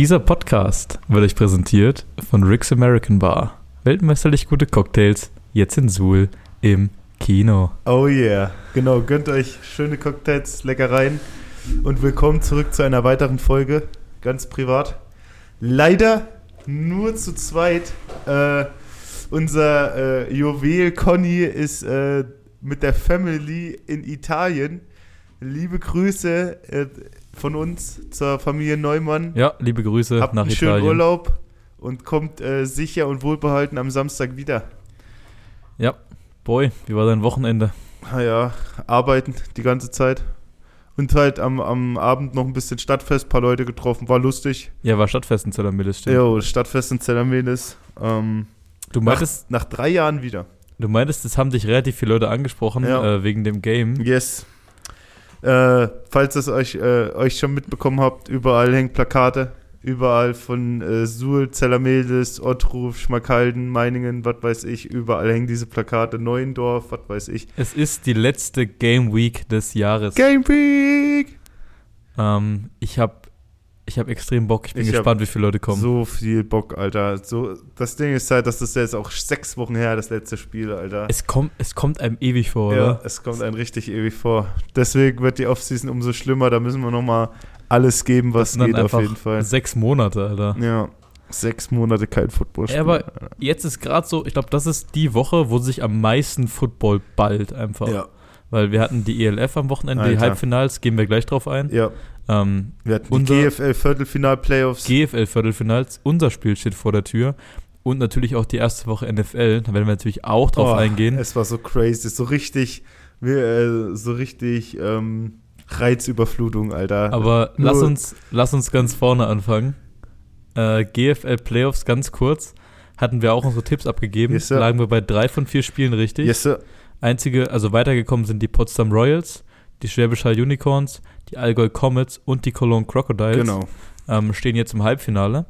Dieser Podcast wird euch präsentiert von Rick's American Bar. Weltmeisterlich gute Cocktails, jetzt in Suhl im Kino. Oh yeah, genau, gönnt euch schöne Cocktails, Leckereien und willkommen zurück zu einer weiteren Folge, ganz privat. Leider nur zu zweit. Äh, unser äh, Juwel Conny ist äh, mit der Family in Italien. Liebe Grüße äh, von uns zur Familie Neumann. Ja, liebe Grüße Habt nach einen schönen Italien. Urlaub und kommt äh, sicher und wohlbehalten am Samstag wieder. Ja, boy, wie war dein Wochenende? Naja, arbeiten die ganze Zeit. Und halt am, am Abend noch ein bisschen Stadtfest, paar Leute getroffen, war lustig. Ja, war Stadtfest in Zellermillis, stimmt. Jo, Stadtfest in Zellermelis. Ähm, Du nach, meintest, nach drei Jahren wieder. du meintest, es haben dich relativ viele Leute angesprochen Ja. äh, wegen dem Game. Yes. Äh, falls ihr es euch, äh, euch schon mitbekommen habt, überall hängen Plakate. Überall von äh, Suhl, Zellermelis, Ottruf, Schmackhalden, Meiningen, was weiß ich. Überall hängen diese Plakate. Neuendorf, was weiß ich. Es ist die letzte Game Week des Jahres. Game Week! Ähm, ich habe ich hab extrem Bock. Ich bin Ich gespannt, wie viele Leute kommen. So viel Bock, Alter. So, das Ding ist halt, dass das jetzt auch sechs Wochen her, das letzte Spiel, Alter. Es, kommt, es kommt einem ewig vor, ja, oder? es kommt einem richtig ewig vor. Deswegen wird die Offseason umso schlimmer. Da müssen wir nochmal alles geben, was geht, auf jeden Fall. Sechs Monate, Alter. Ja, sechs Monate kein Footballspiel. Ja, aber jetzt ist gerade so, ich glaube, das ist die Woche, wo sich am meisten Football ballt einfach. ja, Weil wir hatten die ELF am Wochenende, die Alter. Halbfinals, gehen wir gleich drauf ein. ja. Ähm, Wir hatten Unser- GFL-Viertelfinal-Playoffs. GFL-Viertelfinals, unser Spiel steht vor der Tür. Und natürlich auch die erste Woche NFL, da werden wir natürlich auch drauf Oh, eingehen. Es war so crazy, so richtig, äh, so richtig ähm, Reizüberflutung, Alter. Aber Nur- lass uns, lass uns ganz vorne anfangen. Äh, GFL Playoffs, ganz kurz. Hatten wir auch unsere Tipps abgegeben. Yes. Lagen wir bei drei von vier Spielen richtig. yes. Einzige, also weitergekommen sind die Potsdam Royals, die Schwäbisch Hall Unicorns, die Allgäu Comets und die Cologne Crocodiles. Genau. Ähm, stehen jetzt im Halbfinale.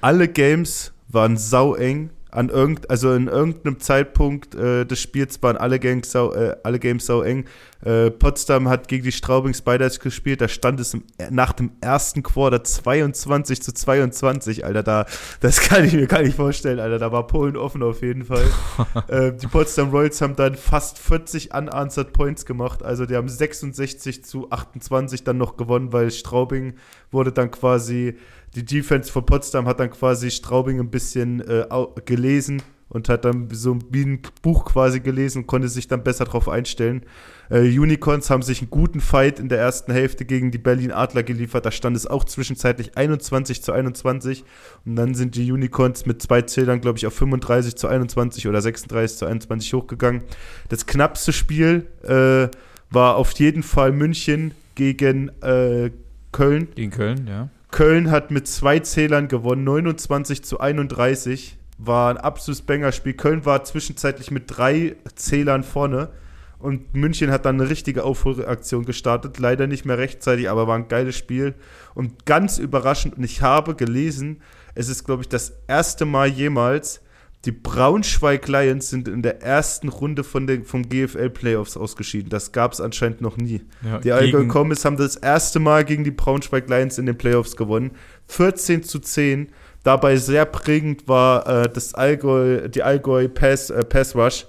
Alle Games waren saueng. An irgend, also in irgendeinem Zeitpunkt äh, des Spiels waren alle Games sau, äh, alle Games sau eng. Äh, Potsdam hat gegen die Straubing Spiders gespielt. Da stand es im, nach dem ersten Quarter 22 zu 22, Alter. Da, das kann ich mir gar nicht vorstellen, Alter. Da war Polen offen auf jeden Fall. äh, die Potsdam Royals haben dann fast 40 unanswered Points gemacht. Also die haben 66 zu 28 dann noch gewonnen, weil Straubing wurde dann quasi die Defense von Potsdam hat dann quasi Straubing ein bisschen äh, gelesen und hat dann so ein Buch quasi gelesen und konnte sich dann besser darauf einstellen. Äh, Unicorns haben sich einen guten Fight in der ersten Hälfte gegen die Berlin Adler geliefert. Da stand es auch zwischenzeitlich 21 zu 21 und dann sind die Unicorns mit zwei Zählern, glaube ich, auf 35 zu 21 oder 36 zu 21 hochgegangen. Das knappste Spiel äh, war auf jeden Fall München gegen äh, Köln. Gegen Köln, ja. Köln hat mit zwei Zählern gewonnen, 29 zu 31. War ein absolutes Banger-Spiel. Köln war zwischenzeitlich mit drei Zählern vorne. Und München hat dann eine richtige Aufholaktion gestartet. Leider nicht mehr rechtzeitig, aber war ein geiles Spiel. Und ganz überraschend, und ich habe gelesen, es ist, glaube ich, das erste Mal jemals, die Braunschweig Lions sind in der ersten Runde von den, vom GFL Playoffs ausgeschieden. Das gab es anscheinend noch nie. ja Die Allgäu Comets haben das erste Mal gegen die Braunschweig Lions in den Playoffs gewonnen. 14 zu 10. Dabei sehr prägend war äh, das Allgäu, die Allgäu Pass, äh, Pass Rush.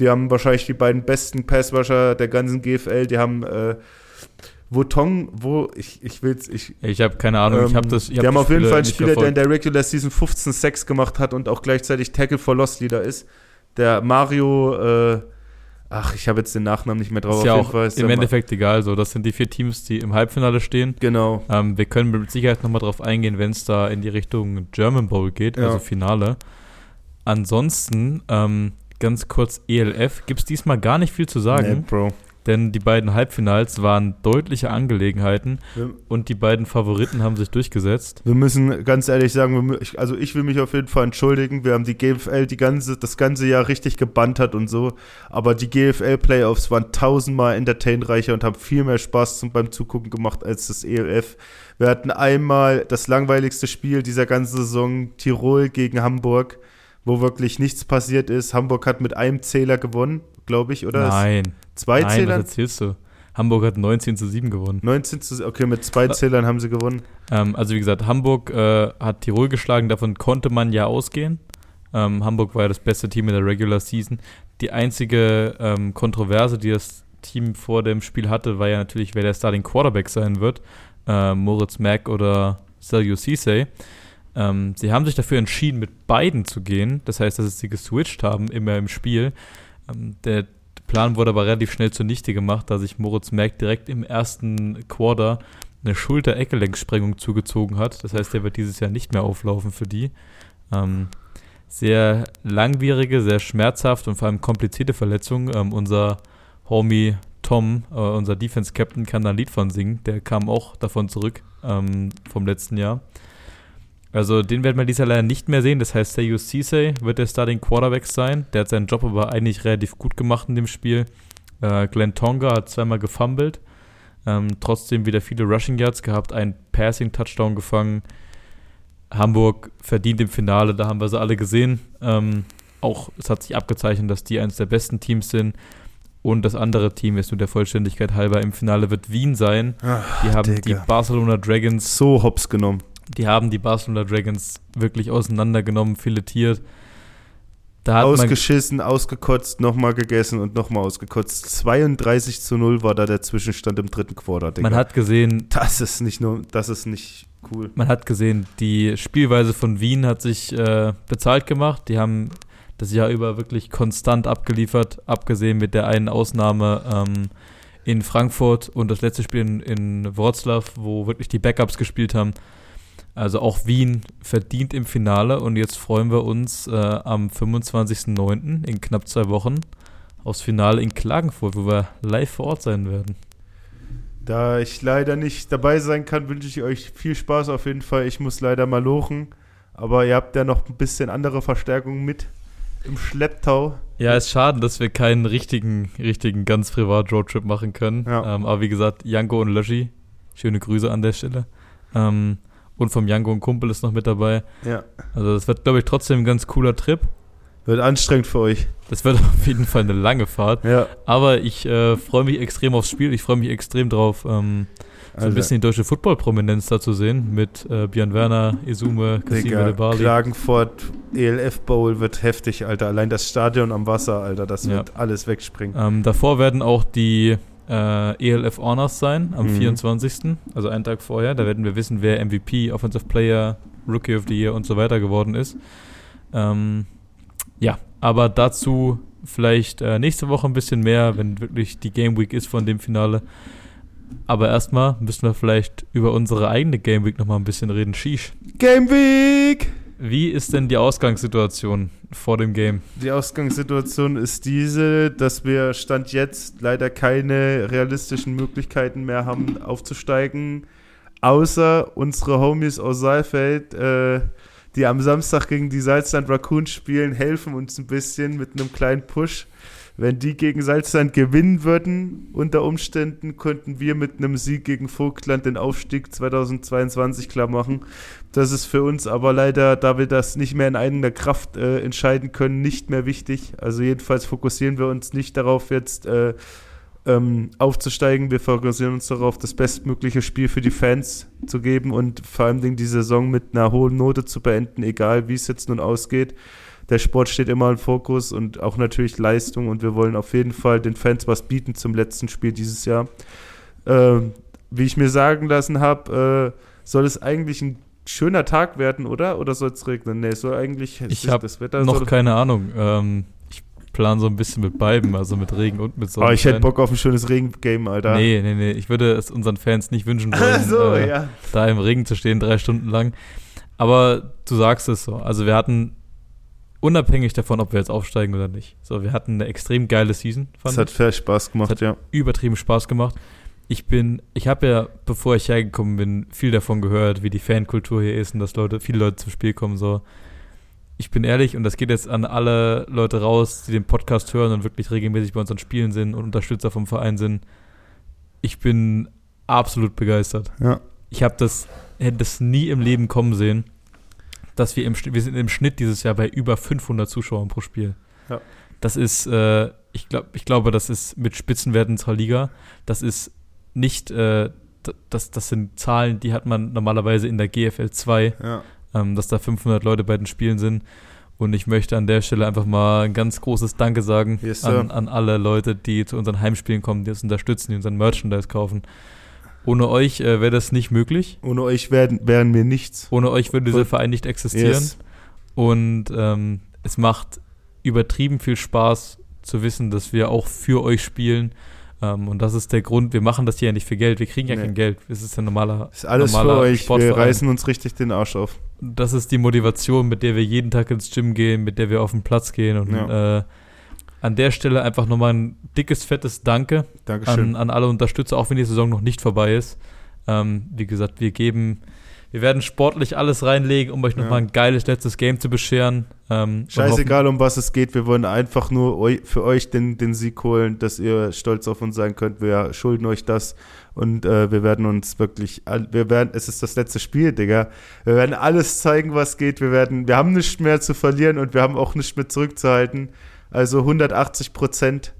Die haben wahrscheinlich die beiden besten Pass Rusher der ganzen GFL. Die haben äh, Wotong, wo ich, ich will's, ich. Ich habe keine Ahnung, ich habe ähm, das. Ich hab haben die auf jeden Fall einen Spieler, der in verfolgt. der Regular Season 15 Sacks gemacht hat und auch gleichzeitig Tackle for Lost Leader ist. Der Mario, äh, ach, ich habe jetzt den Nachnamen nicht mehr drauf. Ist ja auch Fall im Endeffekt egal. So, das sind die vier Teams, die im Halbfinale stehen. Genau. Ähm, wir können mit Sicherheit nochmal drauf eingehen, wenn es da in die Richtung German Bowl geht, Ja. also Finale. Ansonsten, ähm, ganz kurz ELF, gibt es diesmal gar nicht viel zu sagen, Nee, Bro. Denn die beiden Halbfinals waren deutliche Angelegenheiten Wir, und die beiden Favoriten haben sich durchgesetzt. wir müssen ganz ehrlich sagen, also ich will mich auf jeden Fall entschuldigen. Wir haben die GFL die ganze, das ganze Jahr richtig gebantert und so. Aber die GFL-Playoffs waren tausendmal entertainreicher und haben viel mehr Spaß zum, beim Zugucken gemacht als das ELF. Wir hatten einmal das langweiligste Spiel dieser ganzen Saison, Tirol gegen Hamburg, wo wirklich nichts passiert ist. Hamburg hat mit einem Zähler gewonnen, glaube ich, oder? Nein, Zwei nein, Zählern? was erzählst du? Hamburg hat 19 zu 7 gewonnen. 19 zu okay, mit zwei Zählern haben sie gewonnen. Ähm, also wie gesagt, Hamburg äh, hat Tirol geschlagen, davon konnte man ja ausgehen. Ähm, Hamburg war ja das beste Team in der Regular Season. Die einzige ähm, Kontroverse, die das Team vor dem Spiel hatte, war ja natürlich, wer der Starting Quarterback sein wird. Äh, Moritz Mack oder Sergio Cisse. Ähm, sie haben sich dafür entschieden, mit beiden zu gehen. Das heißt, dass sie geswitcht haben immer im Spiel. Ähm, der Plan wurde aber relativ schnell zunichte gemacht, da sich Moritz Mack direkt im ersten Quarter eine Schulter-Eckgelenksprengung zugezogen hat. Das heißt, er wird dieses Jahr nicht mehr auflaufen für die. Ähm, sehr langwierige, sehr schmerzhaft und vor allem komplizierte Verletzung. Ähm, unser Homie Tom, äh, unser Defense-Captain, kann da ein Lied von singen. Der kam auch davon zurück ähm, vom letzten Jahr. Also den werden wir dieses Jahr leider nicht mehr sehen. Das heißt, Seiyus Cisse wird der Starting Quarterback sein. Der hat seinen Job aber eigentlich relativ gut gemacht in dem Spiel. Äh, Glenn Tonga hat zweimal gefumbled. Ähm, trotzdem wieder viele Rushing Yards gehabt, einen Passing-Touchdown gefangen. Hamburg verdient im Finale, da haben wir sie alle gesehen. Ähm, auch es hat sich abgezeichnet, dass die eines der besten Teams sind. Und das andere Team ist nur der Vollständigkeit halber im Finale wird Wien sein. Ach, Die haben Digga. die Barcelona Dragons So hops genommen. Die haben die Barcelona Dragons wirklich auseinandergenommen, filetiert. Ausgeschissen, ausgekotzt, nochmal gegessen und nochmal ausgekotzt. 32 zu 0 war da der Zwischenstand im dritten Quarter, Digga. man hat gesehen, das ist nicht nur, das ist nicht cool. man hat gesehen, die Spielweise von Wien hat sich äh, bezahlt gemacht. Die haben das Jahr über wirklich konstant abgeliefert, abgesehen mit der einen Ausnahme ähm, in Frankfurt und das letzte Spiel in, in Wroclaw, wo wirklich die Backups gespielt haben. Also auch Wien verdient im Finale und jetzt freuen wir uns äh, am 25.09. in knapp zwei Wochen aufs Finale in Klagenfurt, wo wir live vor Ort sein werden. Da ich leider nicht dabei sein kann, wünsche ich euch viel Spaß auf jeden Fall. Ich muss leider mal lochen. Aber ihr habt ja noch ein bisschen andere Verstärkungen mit im Schlepptau. Ja, ist schade, dass wir keinen richtigen, richtigen ganz privat Roadtrip machen können. Ja. Ähm, aber wie gesagt, Janko und Löschi, schöne Grüße an der Stelle. Ähm, und vom Janko ein Kumpel ist noch mit dabei. Ja. Also das wird, glaube ich, trotzdem ein ganz cooler Trip. Wird anstrengend für euch. Das wird auf jeden Fall eine lange Fahrt. Ja. Aber ich äh, freue mich extrem aufs Spiel. Ich freue mich extrem drauf, ähm, so ein Also, bisschen die deutsche Football-Prominenz da zu sehen. Mit äh, Björn Werner, Isume, Kassim Digga, Bali. Klagenfurt ELF Bowl wird heftig, Alter. Allein das Stadion am Wasser, Alter, das Ja. wird alles wegspringen. Ähm, davor werden auch die äh, ELF Honors sein, am Mhm. 24. Also einen Tag vorher. Da werden wir wissen, wer MVP, Offensive Player, Rookie of the Year und so weiter geworden ist. Ähm, ja, aber dazu vielleicht äh, nächste Woche ein bisschen mehr, wenn wirklich die Game Week ist von dem Finale. Aber erstmal müssen wir vielleicht über unsere eigene Game Week nochmal ein bisschen reden. Sheesh. Game Week! Wie ist denn die Ausgangssituation vor dem Game? Die Ausgangssituation ist diese, dass wir Stand jetzt leider keine realistischen Möglichkeiten mehr haben, aufzusteigen. Außer unsere Homies aus Saalfeld, äh, die am Samstag gegen die Salzland Raccoons spielen, helfen uns ein bisschen mit einem kleinen Push. Wenn die gegen Salzland gewinnen würden, unter Umständen, könnten wir mit einem Sieg gegen Vogtland den Aufstieg 2022 klar machen. Das ist für uns aber leider, da wir das nicht mehr in eigener Kraft äh, entscheiden können, nicht mehr wichtig. Also jedenfalls fokussieren wir uns nicht darauf, jetzt äh, ähm, aufzusteigen. Wir fokussieren uns darauf, das bestmögliche Spiel für die Fans zu geben und vor allem die Saison mit einer hohen Note zu beenden, egal wie es jetzt nun ausgeht. Der Sport steht immer im Fokus und auch natürlich Leistung und wir wollen auf jeden Fall den Fans was bieten zum letzten Spiel dieses Jahr. Ähm, wie ich mir sagen lassen habe, äh, soll es eigentlich ein schöner Tag werden, oder? Oder soll es regnen? Nee, es soll eigentlich Ich es- hab das Wetter Noch keine Ahnung. Ähm, ich plane so ein bisschen mit beiden, also mit Regen und mit Sonne. Oh, ich hätte Bock auf ein schönes Regengame, Alter. Nee, nee, nee. Ich würde es unseren Fans nicht wünschen wollen, so, äh, ja. da im Regen zu stehen, drei Stunden lang. Aber du sagst es so. Also wir hatten, unabhängig davon, ob wir jetzt aufsteigen oder nicht, so, wir hatten eine extrem geile Season, fand hat ich. viel Spaß gemacht, Das hat ja. Übertrieben Spaß gemacht. Ich bin, ich habe ja, bevor ich hergekommen bin, viel davon gehört, wie die Fankultur hier ist und dass Leute, viele Leute zum Spiel kommen, so. Ich bin ehrlich, und das geht jetzt an alle Leute raus, die den Podcast hören und wirklich regelmäßig bei unseren Spielen sind und Unterstützer vom Verein sind. Ich bin absolut begeistert. Ja. Ich habe das, hätte das nie im Leben kommen sehen, dass wir im, Schnitt- wir sind im Schnitt dieses Jahr bei über 500 Zuschauern pro Spiel. Ja. Das ist, äh, ich, glaub, ich glaube, das ist mit Spitzenwerten unserer Liga. Das ist nicht, äh, das, das sind Zahlen, die hat man normalerweise in der GFL 2, ja. ähm, dass da 500 Leute bei den Spielen sind. Und ich möchte an der Stelle einfach mal ein ganz großes Danke sagen yes, an, an, alle Leute, die zu unseren Heimspielen kommen, die uns unterstützen, die unseren Merchandise kaufen. Ohne euch äh, wäre das nicht möglich. Ohne euch wären, wären wir nichts. Ohne euch würde dieser Verein nicht existieren. Yes. Und ähm, es macht übertrieben viel Spaß zu wissen, dass wir auch für euch spielen. Ähm, und das ist der Grund, wir machen das hier ja nicht für Geld. Wir kriegen ja nee. kein Geld. Es ist ein normaler. Ist alles normaler für euch. Wir reißen uns richtig den Arsch auf. Das ist die Motivation, mit der wir jeden Tag ins Gym gehen, mit der wir auf den Platz gehen. Und ja. äh, an der Stelle einfach nochmal ein dickes, fettes Danke an, an, alle Unterstützer, auch wenn die Saison noch nicht vorbei ist. Ähm, wie gesagt, wir geben, wir werden sportlich alles reinlegen, um euch nochmal ja. ein geiles letztes Game zu bescheren. Ähm, Scheißegal, um was es geht, wir wollen einfach nur eu für euch den, den Sieg holen, dass ihr stolz auf uns sein könnt. Wir schulden euch das und äh, wir werden uns wirklich, wir werden, es ist das letzte Spiel, Digga. Wir werden alles zeigen, was geht. Wir werden, wir haben nichts mehr zu verlieren und wir haben auch nichts mehr zurückzuhalten. Also 180 Prozent.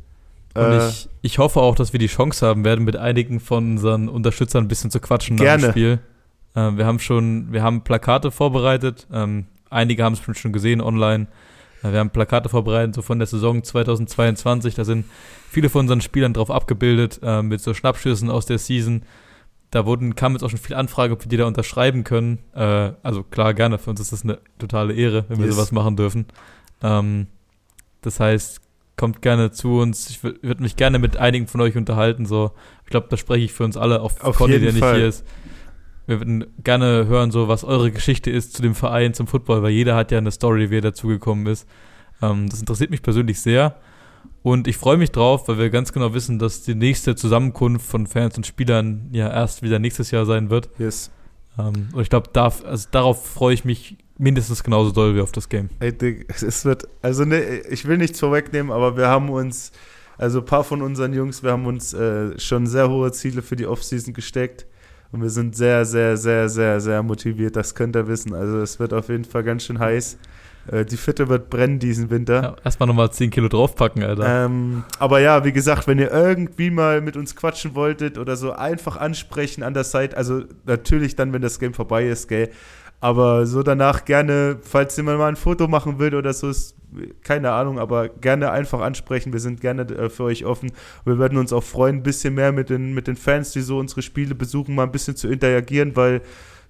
Und äh, ich, ich hoffe auch, dass wir die Chance haben werden, mit einigen von unseren Unterstützern ein bisschen zu quatschen gerne. nach dem Spiel. Äh, wir haben schon, wir haben Plakate vorbereitet. Ähm, einige haben es schon gesehen online. Äh, wir haben Plakate vorbereitet, so von der Saison 2022. Da sind viele von unseren Spielern drauf abgebildet, äh, mit so Schnappschüssen aus der Season. Da wurden, kam jetzt auch schon viel Anfrage, ob wir die da unterschreiben können. Äh, also klar, gerne. Für uns ist das eine totale Ehre, wenn wir yes. sowas machen dürfen. Ähm, das heißt, kommt gerne zu uns. Ich würde mich gerne mit einigen von euch unterhalten. So, ich glaube, da spreche ich für uns alle, auch Auf Conny, der nicht hier ist. Wir würden gerne hören, so was eure Geschichte ist zu dem Verein, zum Football, weil jeder hat ja eine Story, wie er dazugekommen ist. Ähm, das interessiert mich persönlich sehr. Und ich freue mich drauf, weil wir ganz genau wissen, dass die nächste Zusammenkunft von Fans und Spielern ja erst wieder nächstes Jahr sein wird. Yes. Ähm, und ich glaube, da, also darauf freue ich mich mindestens genauso doll wie auf das Game. Ey, es wird, also ne, ich will nichts vorwegnehmen, aber wir haben uns, also ein paar von unseren Jungs, wir haben uns äh, schon sehr hohe Ziele für die Offseason gesteckt. Und wir sind sehr, sehr, sehr, sehr, sehr motiviert. Das könnt ihr wissen. Also es wird auf jeden Fall ganz schön heiß. Äh, die Fitte wird brennen diesen Winter. Ja, erstmal nochmal 10 Kilo draufpacken, Alter. Ähm, aber ja, wie gesagt, wenn ihr irgendwie mal mit uns quatschen wolltet oder so, einfach ansprechen an der Seite. Also natürlich dann, wenn das Game vorbei ist, gell. Aber so danach gerne, falls jemand mal ein Foto machen will oder so, ist keine Ahnung, aber gerne einfach ansprechen. Wir sind gerne äh, für euch offen. Wir werden uns auch freuen, ein bisschen mehr mit den, mit den Fans, die so unsere Spiele besuchen, mal ein bisschen zu interagieren, weil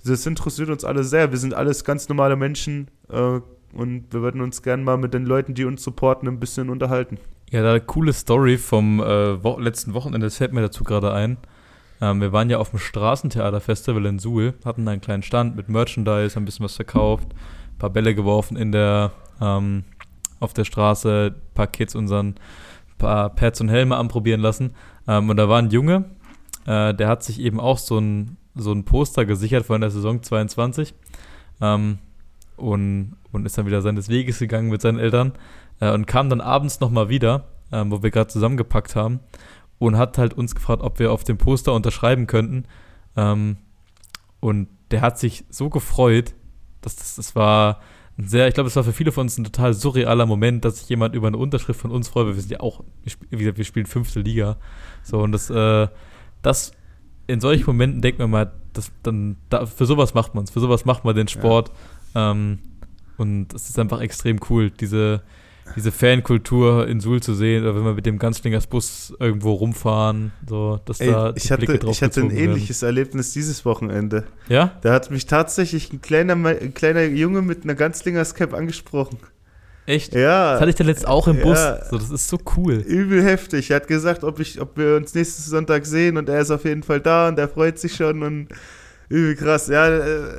das interessiert uns alle sehr. Wir sind alles ganz normale Menschen äh, und wir würden uns gerne mal mit den Leuten, die uns supporten, ein bisschen unterhalten. Ja, da coole Story vom äh, wo letzten Wochenende, das fällt mir dazu gerade ein. Ähm, wir waren ja auf dem Straßentheaterfestival in Suhl, hatten einen kleinen Stand mit Merchandise, ein bisschen was verkauft, ein paar Bälle geworfen in der, ähm, auf der Straße, ein paar Kids unseren paar Pads und Helme anprobieren lassen. Ähm, und da war ein Junge, äh, der hat sich eben auch so ein, so ein Poster gesichert von der Saison 22 ähm, und, und ist dann wieder seines Weges gegangen mit seinen Eltern äh, und kam dann abends nochmal wieder, äh, wo wir gerade zusammengepackt haben und hat halt uns gefragt, ob wir auf dem Poster unterschreiben könnten. Ähm, und der hat sich so gefreut, dass das, das war ein sehr, ich glaube, es war für viele von uns ein total surrealer Moment, dass sich jemand über eine Unterschrift von uns freut, weil wir sind ja auch, wie gesagt, wir spielen fünfte Liga. So, und das, äh, das in solchen Momenten denkt man mal, das, dann, da, für sowas macht man es, für sowas macht man den Sport. Ja. Ähm, und es ist einfach extrem cool, diese, diese Fankultur in Suhl zu sehen, oder wenn wir mit dem Ganzlingers Bus irgendwo rumfahren, so, dass Ey, da ich hatte, Blicke drauf Ich hatte ein ähnliches werden. Erlebnis dieses Wochenende. Ja? Da hat mich tatsächlich ein kleiner, ein kleiner Junge mit einer Ganzlingers Cap angesprochen. Echt? Ja. Das hatte ich dann letzt auch im Bus. Ja. So, das ist so cool. Übel heftig. Er hat gesagt, ob, ich, ob wir uns nächsten Sonntag sehen und er ist auf jeden Fall da und er freut sich schon und übel krass. Ja, äh,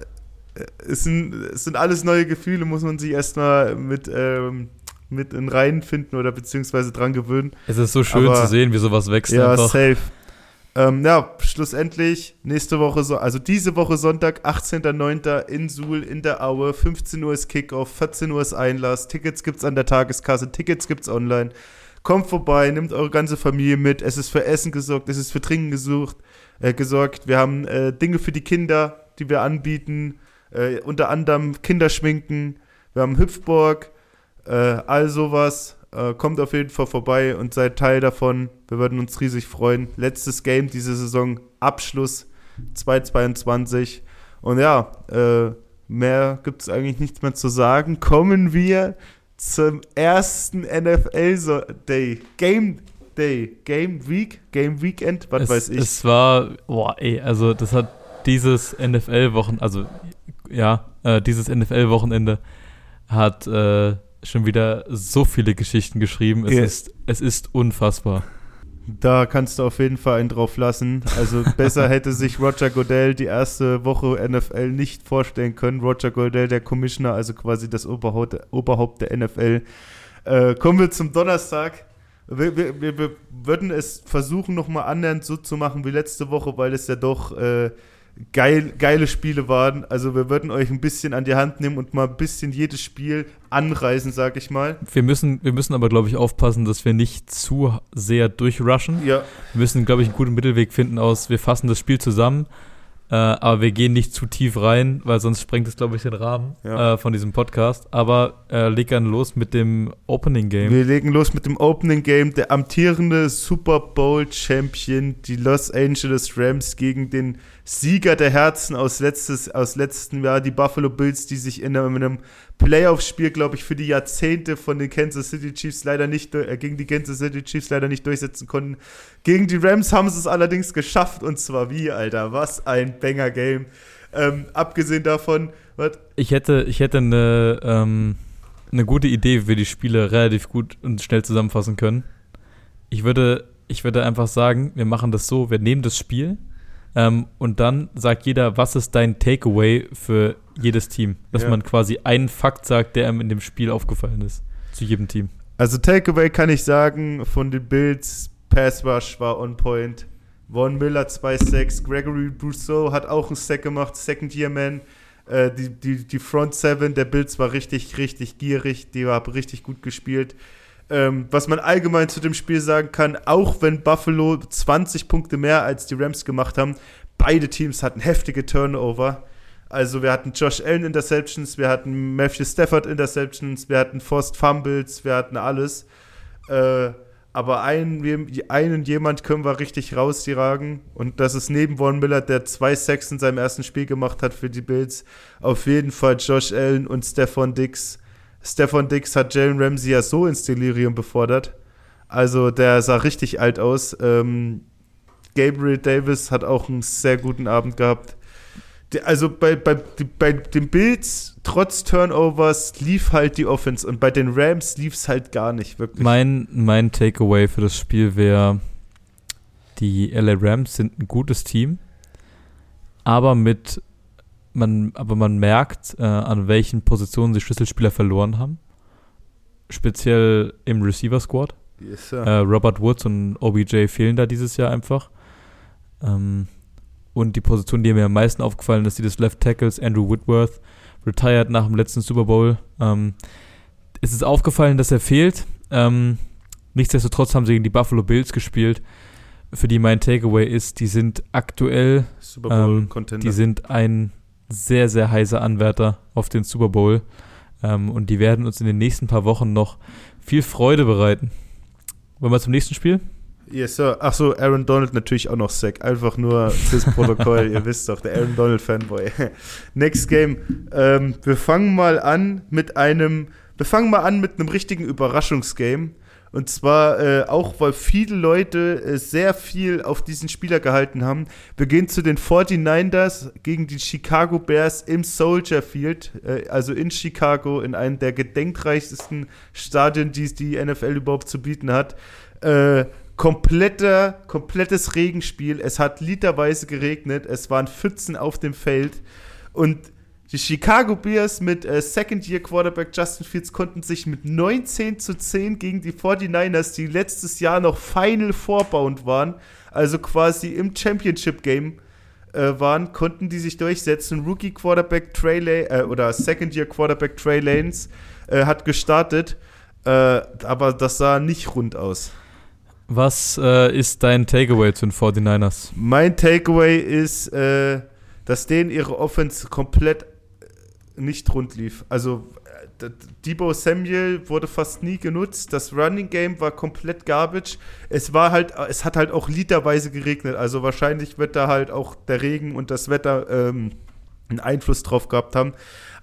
es sind, es sind alles neue Gefühle, muss man sich erstmal mit ähm, mit in Reihen finden oder beziehungsweise dran gewöhnen. Es ist so schön Aber, zu sehen, wie sowas wächst. Ja, einfach. safe. Ähm, ja, schlussendlich nächste Woche, so, also diese Woche Sonntag, 18.09. in Suhl, in der Aue, 15 Uhr ist Kickoff, 14 Uhr ist Einlass, Tickets gibt's an der Tageskasse, Tickets gibt's online. Kommt vorbei, nehmt eure ganze Familie mit, es ist für Essen gesorgt, es ist für Trinken gesucht, äh, gesorgt. Wir haben äh, Dinge für die Kinder, die wir anbieten, äh, unter anderem Kinderschminken, wir haben Hüpfburg, äh, all sowas. Äh, kommt auf jeden Fall vorbei und seid Teil davon. Wir würden uns riesig freuen. Letztes Game diese Saison, Abschluss 2022. Und ja, äh, mehr gibt es eigentlich nichts mehr zu sagen. Kommen wir zum ersten NFL-Day. Game Day. Game Week? Game Weekend? Was es, weiß ich. Es war, boah, ey, also das hat dieses NFL-Wochen, also ja, äh, dieses NFL-Wochenende hat äh, schon wieder so viele Geschichten geschrieben. Es, Ja. ist, es ist unfassbar. Da kannst du auf jeden Fall einen drauf lassen. Also besser hätte sich Roger Goodell die erste Woche NFL nicht vorstellen können. Roger Goodell, der Commissioner, also quasi das Oberhaupt, Oberhaupt der NFL. Äh, kommen wir zum Donnerstag. Wir, wir, wir, wir würden es versuchen, nochmal annähernd so zu machen wie letzte Woche, weil es ja doch äh, geil, geile Spiele waren. Also wir würden euch ein bisschen an die Hand nehmen und mal ein bisschen jedes Spiel anreisen, sag ich mal. Wir müssen, wir müssen aber, glaube ich, aufpassen, dass wir nicht zu sehr durchrushen. Ja, Wir müssen, glaube ich, einen guten Mittelweg finden aus, wir fassen das Spiel zusammen, äh, aber wir gehen nicht zu tief rein, weil sonst sprengt es, glaube ich, den Rahmen Ja. äh, von diesem Podcast. Aber äh, leg dann los mit dem Opening Game. Wir legen los mit dem Opening Game. Der amtierende Super Bowl Champion, die Los Angeles Rams gegen den Sieger der Herzen aus, letztes, aus letztem Jahr, die Buffalo Bills, die sich in einem, in einem Playoff-Spiel, glaube ich, für die Jahrzehnte von den Kansas City Chiefs leider nicht, äh, gegen die Kansas City Chiefs leider nicht durchsetzen konnten. Gegen die Rams haben sie es allerdings geschafft und zwar wie, Alter, was ein Banger-Game. Ähm, abgesehen davon, was, Ich hätte, ich hätte eine, ähm, eine gute Idee, wie wir die Spiele relativ gut und schnell zusammenfassen können. Ich würde, ich würde einfach sagen, wir machen das so, wir nehmen das Spiel ähm, und dann sagt jeder, was ist dein Takeaway für jedes Team? Dass Ja. man quasi einen Fakt sagt, der einem in dem Spiel aufgefallen ist. Zu jedem Team. Also Takeaway kann ich sagen, von den Bills, Pass Rush war on point. Von Miller 2-6, Gregory Brousseau hat auch einen Sack gemacht, Second Year Man. Äh, die, die, die Front Seven der Bills war richtig, richtig gierig, die war richtig gut gespielt. Ähm, was man allgemein zu dem Spiel sagen kann, auch wenn Buffalo 20 Punkte mehr als die Rams gemacht haben, beide Teams hatten heftige Turnover. Also wir hatten Josh Allen Interceptions, wir hatten Matthew Stafford Interceptions, wir hatten Forced Fumbles, wir hatten alles. Äh, aber einen, einen jemand können wir richtig rausjagen und das ist neben Von Miller, der zwei Sacks in seinem ersten Spiel gemacht hat für die Bills, auf jeden Fall Josh Allen und Stefan Dix. Stefan Dix hat Jalen Ramsey ja so ins Delirium befordert. Also der sah richtig alt aus. Ähm, Gabriel Davis hat auch einen sehr guten Abend gehabt. Also bei, bei, bei den Bills, trotz Turnovers, lief halt die Offense und bei den Rams lief es halt gar nicht, wirklich. Mein, mein Takeaway für das Spiel wäre, die LA Rams sind ein gutes Team, aber mit man, aber man merkt, äh, an welchen Positionen sie Schlüsselspieler verloren haben. Speziell im Receiver Squad. Yes. Äh, Robert Woods und OBJ fehlen da dieses Jahr einfach. Ähm, und die Position, die mir am meisten aufgefallen ist, die des Left Tackles, Andrew Whitworth, retired nach dem letzten Super Bowl. Ähm, es ist aufgefallen, dass er fehlt. Ähm, nichtsdestotrotz haben sie gegen die Buffalo Bills gespielt, für die mein Takeaway ist, die sind aktuell, Super Bowl ähm, Contender. die sind ein sehr, sehr heißer Anwärter auf den Super Bowl. Ähm, und die werden uns in den nächsten paar Wochen noch viel Freude bereiten. Wollen wir zum nächsten Spiel? yes, sir. Ach so, Aaron Donald natürlich auch noch Sack. Einfach nur fürs Protokoll. Ihr wisst doch, der Aaron Donald Fanboy. Next Game. Ähm, wir fangen mal an mit einem. Wir fangen mal an mit einem richtigen Überraschungsgame. Und zwar äh, auch, weil viele Leute äh, sehr viel auf diesen Spieler gehalten haben. Wir gehen zu den 49ers gegen die Chicago Bears im Soldier Field, äh, also in Chicago, in einem der gedenkreichsten Stadien, die die NFL überhaupt zu bieten hat. Äh, kompletter, komplettes Regenspiel. Es hat literweise geregnet. Es waren Pfützen auf dem Feld. Und die Chicago Bears mit äh, Second-Year-Quarterback Justin Fields konnten sich mit 19 zu 10 gegen die 49ers, die letztes Jahr noch Final vorbound waren, also quasi im Championship-Game äh, waren, konnten die sich durchsetzen. Rookie-Quarterback Trey Lane, äh, oder Second-Year-Quarterback Trey Lanes äh, hat gestartet, äh, aber das sah nicht rund aus. Was äh, ist dein Takeaway zu den 49ers? Mein Takeaway ist, dass denen ihre Offense komplett nicht rund lief. Also äh, Debo Samuel wurde fast nie genutzt. Das Running Game war komplett garbage. Es war halt, es hat halt auch literweise geregnet. Also wahrscheinlich wird da halt auch der Regen und das Wetter ähm, einen Einfluss drauf gehabt haben.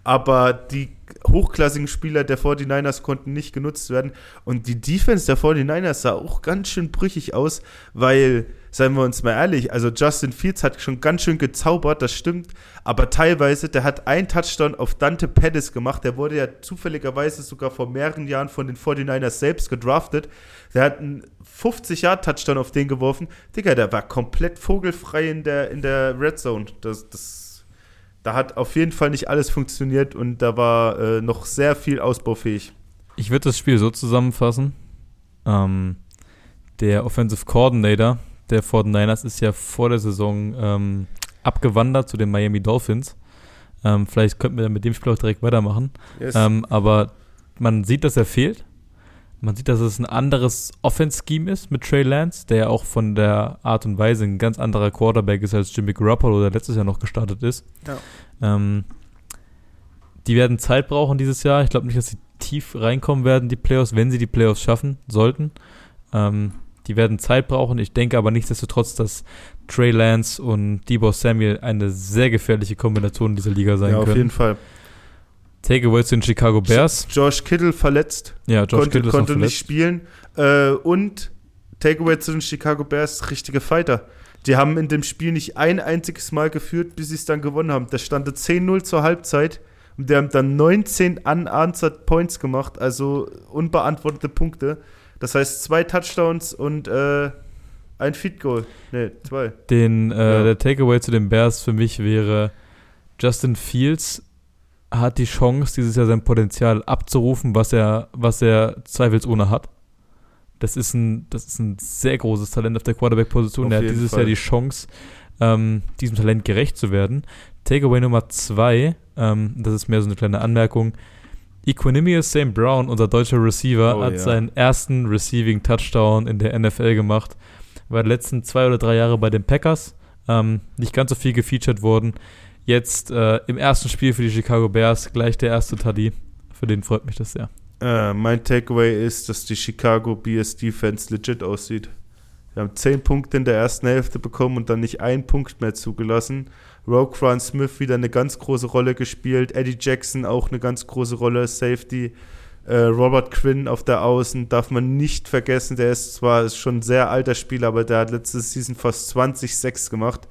Aber die hochklassigen Spieler der 49ers konnten nicht genutzt werden. Und die Defense der 49ers sah auch ganz schön brüchig aus, weil seien wir uns mal ehrlich, also Justin Fields hat schon ganz schön gezaubert, das stimmt, aber teilweise, der hat einen Touchdown auf Dante Pettis gemacht, der wurde ja zufälligerweise sogar vor mehreren Jahren von den 49ers selbst gedraftet, der hat einen 50-Yard-Touchdown auf den geworfen, Digga, der war komplett vogelfrei in der, in der Red Zone, das, das, da hat auf jeden Fall nicht alles funktioniert und da war äh, noch sehr viel ausbaufähig. Ich würde das Spiel so zusammenfassen, ähm, der Offensive Coordinator der 49ers ist ja vor der Saison ähm, abgewandert zu den Miami Dolphins. Ähm, vielleicht könnten wir dann mit dem Spiel auch direkt weitermachen. Yes. Ähm, aber man sieht, dass er fehlt. Man sieht, dass es ein anderes Offense-Scheme ist mit Trey Lance, der ja auch von der Art und Weise ein ganz anderer Quarterback ist als Jimmy Garoppolo, der letztes Jahr noch gestartet ist. Ja. Ähm, die werden Zeit brauchen dieses Jahr. Ich glaube nicht, dass sie tief reinkommen werden, die Playoffs, wenn sie die Playoffs schaffen sollten. Ähm, die werden Zeit brauchen. Ich denke aber nichtsdestotrotz, dass Trey Lance und Debo Samuel eine sehr gefährliche Kombination in dieser Liga sein ja, können. Ja, auf jeden Fall. Takeaway zu den Chicago Bears. Josh Kittle verletzt. Ja, Josh konnte, Kittle konnte nicht spielen. Äh, und Takeaway zu den Chicago Bears, richtige Fighter. Die haben in dem Spiel nicht ein einziges Mal geführt, bis sie es dann gewonnen haben. Das stand 10-0 zur Halbzeit und die haben dann 19 unanswered Points gemacht, also unbeantwortete Punkte. Das heißt zwei Touchdowns und äh, ein Feed Goal. Ne, zwei. Den, äh, ja. Der Takeaway zu den Bears für mich wäre, Justin Fields hat die Chance, dieses Jahr sein Potenzial abzurufen, was er, was er zweifelsohne hat. Das ist ein, das ist ein sehr großes Talent auf der Quarterback-Position. Er hat dieses Fall. Jahr die Chance, ähm, diesem Talent gerecht zu werden. Takeaway Nummer zwei, ähm, das ist mehr so eine kleine Anmerkung, Equanimous St. Brown, unser deutscher Receiver, oh, hat ja. seinen ersten Receiving Touchdown in der NFL gemacht. War die letzten zwei oder drei Jahre bei den Packers. Ähm, nicht ganz so viel gefeatured worden. Jetzt äh, im ersten Spiel für die Chicago Bears gleich der erste Taddy. Für den freut mich das sehr. Äh, mein Takeaway ist, dass die Chicago Bears Defense legit aussieht. Wir haben zehn Punkte in der ersten Hälfte bekommen und dann nicht einen Punkt mehr zugelassen. Roquan Smith wieder eine ganz große Rolle gespielt. Eddie Jackson auch eine ganz große Rolle, Safety. Äh, Robert Quinn auf der Außen darf man nicht vergessen. Der ist zwar schon ein sehr alter Spieler, aber der hat letzte Season fast 20 Sacks gemacht.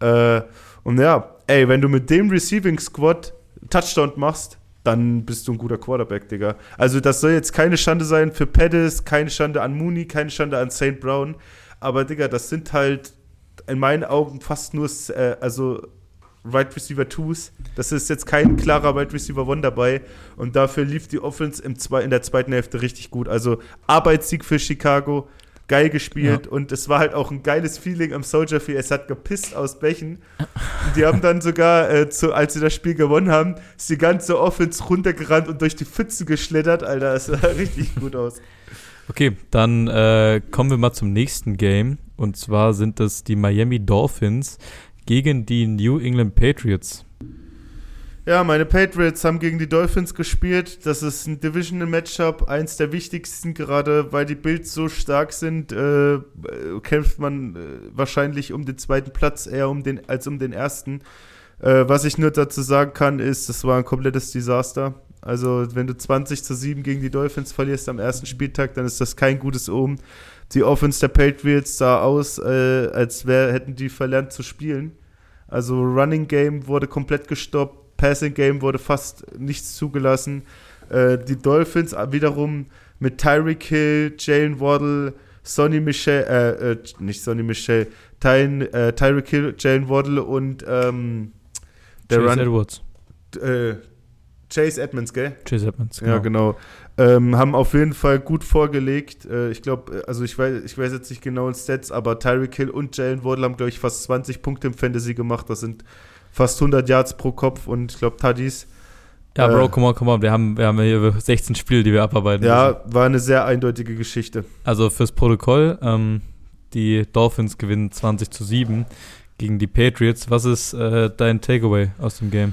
Äh, und ja, ey, wenn du mit dem Receiving Squad Touchdown machst, dann bist du ein guter Quarterback, Digga. Also das soll jetzt keine Schande sein für Pettis, keine Schande an Mooney, keine Schande an St. Brown. Aber, Digga, das sind halt in meinen Augen fast nur, äh, also Right Receiver 2s. Das ist jetzt kein klarer Right Receiver 1 dabei. Und dafür lief die Offense im zwei, in der zweiten Hälfte richtig gut. Also Arbeitssieg für Chicago, geil gespielt. Ja. Und es war halt auch ein geiles Feeling am Soldier Field. Es hat gepisst aus Bächen. Und die haben dann sogar, äh, zu, als sie das Spiel gewonnen haben, ist die ganze Offense runtergerannt und durch die Pfützen geschlittert. Alter, es sah richtig gut aus. Okay, dann äh, kommen wir mal zum nächsten Game. Und zwar sind das die Miami Dolphins gegen die New England Patriots. Ja, meine Patriots haben gegen die Dolphins gespielt. Das ist ein Divisional Matchup, eins der wichtigsten, gerade weil die Bills so stark sind, äh, kämpft man äh, wahrscheinlich um den zweiten Platz eher um den, als um den ersten. Äh, was ich nur dazu sagen kann, ist, das war ein komplettes Desaster. Also, wenn du 20 zu 7 gegen die Dolphins verlierst am ersten Spieltag, dann ist das kein gutes Omen. Die Offense der Patriots sah aus, äh, als wär, hätten die verlernt zu spielen. Also, Running Game wurde komplett gestoppt, Passing Game wurde fast nichts zugelassen. Äh, die Dolphins wiederum mit Tyreek Hill, Jalen Waddle, Sonny Michel, äh, äh, nicht Sonny Michel, Ty, äh, Tyreek Hill, Jalen Waddle und ähm, der Chase Run, Edwards. Äh, Chase Edmonds, gell? Chase Edmonds, genau. Ja, genau. Ähm, haben auf jeden Fall gut vorgelegt. Äh, ich glaube, äh, also ich weiß, ich weiß jetzt nicht genau in Stats, aber Tyreek Hill und Jalen Wardle haben, glaube ich, fast 20 Punkte im Fantasy gemacht. Das sind fast 100 Yards pro Kopf und ich glaube, Tadis. Ja, Bro, komm mal, komm mal. Wir haben, wir haben hier 16 Spiele, die wir abarbeiten. Ja, müssen. war eine sehr eindeutige Geschichte. Also fürs Protokoll, ähm, die Dolphins gewinnen 20 zu 7 gegen die Patriots. Was ist äh, dein Takeaway aus dem Game?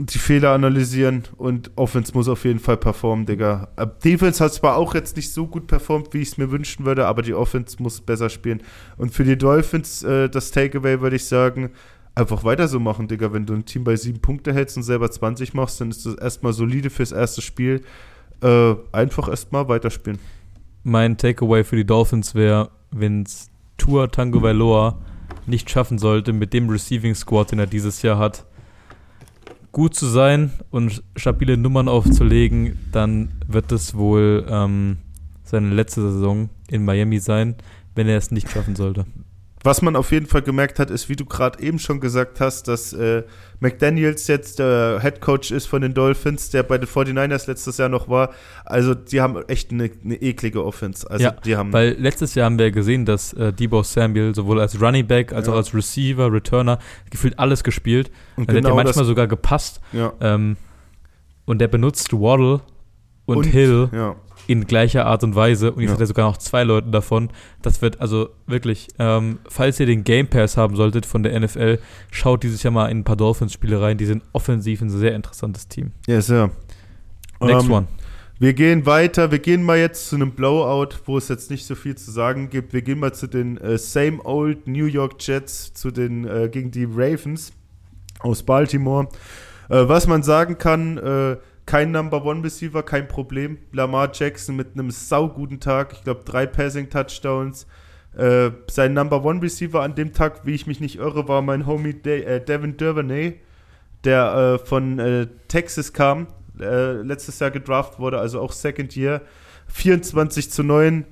Die Fehler analysieren und Offense muss auf jeden Fall performen, Digga. Äh, Defense hat zwar auch jetzt nicht so gut performt, wie ich es mir wünschen würde, aber die Offense muss besser spielen. Und für die Dolphins, äh, das Takeaway würde ich sagen, einfach weiter so machen, Digga. Wenn du ein Team bei sieben Punkte hältst und selber 20 machst, dann ist das erstmal solide fürs erste Spiel. Äh, einfach erstmal weiterspielen. Mein Takeaway für die Dolphins wäre, wenn es Tour Tango Valoa nicht schaffen sollte, mit dem Receiving Squad, den er dieses Jahr hat, gut zu sein und stabile Nummern aufzulegen, dann wird es wohl ähm, seine letzte Saison in Miami sein, wenn er es nicht schaffen sollte. Was man auf jeden Fall gemerkt hat, ist, wie du gerade eben schon gesagt hast, dass äh, McDaniels jetzt der Head Coach ist von den Dolphins, der bei den 49ers letztes Jahr noch war. Also die haben echt eine, eine eklige Offense. Also ja, die haben weil letztes Jahr haben wir gesehen, dass äh, Debo Samuel sowohl als Running Back als ja. auch als Receiver, Returner gefühlt alles gespielt. Und also genau hat ja manchmal sogar gepasst. Ja. Ähm, und der benutzt Waddle und, und Hill ja in gleicher Art und Weise. Und jetzt ja. hat er sogar noch zwei Leute davon. Das wird also wirklich, ähm, falls ihr den Game Pass haben solltet von der NFL, schaut dieses Jahr mal in ein paar Dolphins-Spiele rein. Die sind offensiv ein sehr interessantes Team. Yes, ja. Next um, ähm, one. Wir gehen weiter. Wir gehen mal jetzt zu einem Blowout, wo es jetzt nicht so viel zu sagen gibt. Wir gehen mal zu den äh, Same Old New York Jets, zu den äh, gegen die Ravens aus Baltimore. Äh, was man sagen kann, äh, kein Number One Receiver, kein Problem. Lamar Jackson mit einem sauguten Tag, ich glaube drei Passing Touchdowns. Äh, sein Number One Receiver an dem Tag, wie ich mich nicht irre, war mein Homie De äh, Devin Duvernay, der äh, von äh, Texas kam, äh, letztes Jahr gedraft wurde, also auch Second Year. 24 zu 9.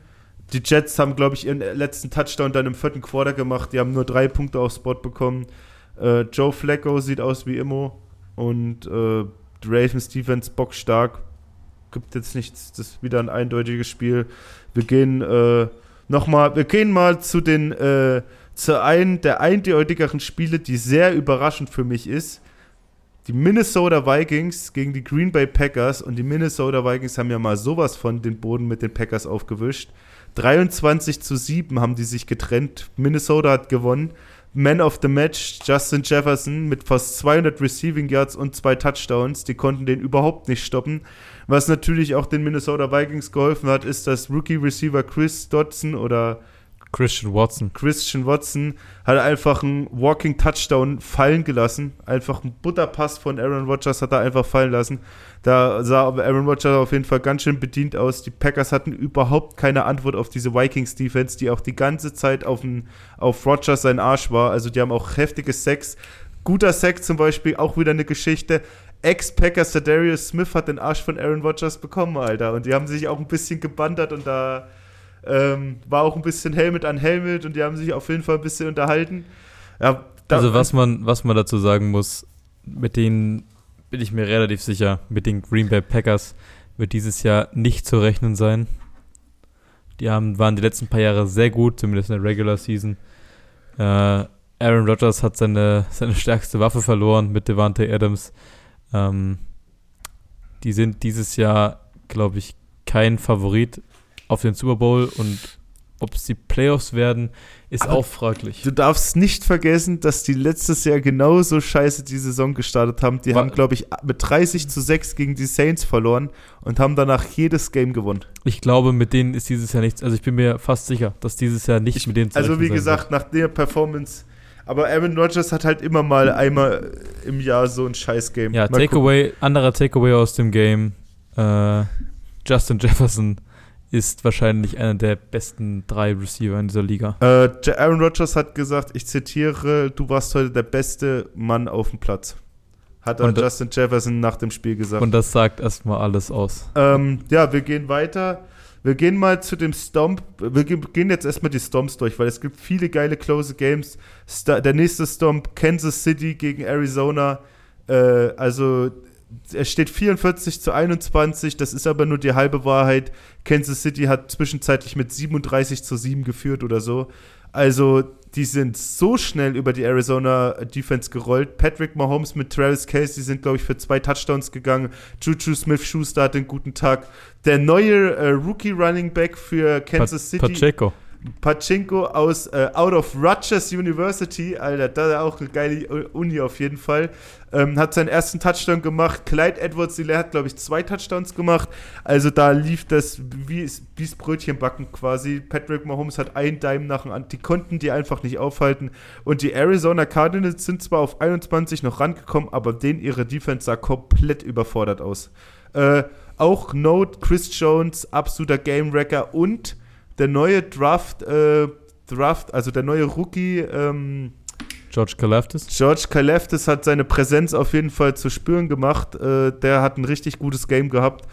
Die Jets haben, glaube ich, ihren letzten Touchdown dann im vierten Quarter gemacht. Die haben nur drei Punkte aufs Spot bekommen. Äh, Joe Flacco sieht aus wie immer. Und Ravens Defense bockstark. Gibt jetzt nichts, das ist wieder ein eindeutiges Spiel. Wir gehen äh, nochmal, wir gehen mal zu den, äh, zu einem der eindeutigeren Spiele, die sehr überraschend für mich ist. Die Minnesota Vikings gegen die Green Bay Packers und die Minnesota Vikings haben ja mal sowas von den Boden mit den Packers aufgewischt. 23 zu 7 haben die sich getrennt. Minnesota hat gewonnen. Man of the Match, Justin Jefferson, mit fast 200 Receiving Yards und zwei Touchdowns. Die konnten den überhaupt nicht stoppen. Was natürlich auch den Minnesota Vikings geholfen hat, ist, dass Rookie-Receiver Chris Dodson oder Christian Watson. Christian Watson hat einfach einen Walking Touchdown fallen gelassen. Einfach ein Butterpass von Aaron Rodgers hat er einfach fallen lassen. Da sah Aaron Rodgers auf jeden Fall ganz schön bedient aus. Die Packers hatten überhaupt keine Antwort auf diese Vikings-Defense, die auch die ganze Zeit auf, den, auf Rodgers sein Arsch war. Also die haben auch heftige Sex. Guter Sex zum Beispiel, auch wieder eine Geschichte. Ex-Packer Darius Smith hat den Arsch von Aaron Rodgers bekommen, Alter. Und die haben sich auch ein bisschen gebandert und da ähm, war auch ein bisschen Helmet an Helmet und die haben sich auf jeden Fall ein bisschen unterhalten. Ja, also was man, was man dazu sagen muss, mit denen bin ich mir relativ sicher, mit den Green Bay Packers wird dieses Jahr nicht zu rechnen sein. Die haben, waren die letzten paar Jahre sehr gut, zumindest in der Regular Season. Äh, Aaron Rodgers hat seine, seine stärkste Waffe verloren mit Devante Adams. Ähm, die sind dieses Jahr, glaube ich, kein Favorit auf den Super Bowl und ob es die Playoffs werden, ist Aber auch fraglich. Du darfst nicht vergessen, dass die letztes Jahr genauso scheiße die Saison gestartet haben. Die War, haben, glaube ich, mit 30 zu 6 gegen die Saints verloren und haben danach jedes Game gewonnen. Ich glaube, mit denen ist dieses Jahr nichts. Also ich bin mir fast sicher, dass dieses Jahr nicht ich, mit denen zu Also wie gesagt, wird. nach der Performance. Aber Aaron Rodgers hat halt immer mal einmal im Jahr so ein Scheiß-Game. Ja, Takeaway, anderer Takeaway aus dem Game. Äh, Justin Jefferson ist wahrscheinlich einer der besten drei Receiver in dieser Liga. Äh, Aaron Rodgers hat gesagt, ich zitiere, du warst heute der beste Mann auf dem Platz. Hat dann Justin Jefferson nach dem Spiel gesagt. Und das sagt erstmal alles aus. Ähm, ja, wir gehen weiter. Wir gehen mal zu dem Stomp. Wir gehen jetzt erstmal die Stomps durch, weil es gibt viele geile Close Games. Der nächste Stomp, Kansas City gegen Arizona. Äh, also es steht 44 zu 21, das ist aber nur die halbe Wahrheit. Kansas City hat zwischenzeitlich mit 37 zu 7 geführt oder so. Also, die sind so schnell über die Arizona Defense gerollt. Patrick Mahomes mit Travis Casey sind, glaube ich, für zwei Touchdowns gegangen. Juju Smith-Schuster hat einen guten Tag. Der neue äh, Rookie Running Back für Kansas pa City. Pacheco. Pachinko aus äh, Out of Rutgers University, Alter, da ist auch eine geile Uni auf jeden Fall. Ähm, hat seinen ersten Touchdown gemacht. Clyde Edwards, der hat, glaube ich, zwei Touchdowns gemacht. Also da lief das wie, wie Brötchenbacken quasi. Patrick Mahomes hat einen Dime nach dem anderen. Die konnten die einfach nicht aufhalten. Und die Arizona Cardinals sind zwar auf 21 noch rangekommen, aber denen ihre Defense sah komplett überfordert aus. Äh, auch Note, Chris Jones, absoluter Game-Wrecker und der neue Draft, äh, Draft, also der neue Rookie, ähm, George Kalafdis? George Kalafdis hat seine Präsenz auf jeden Fall zu spüren gemacht. Äh, der hat ein richtig gutes Game gehabt.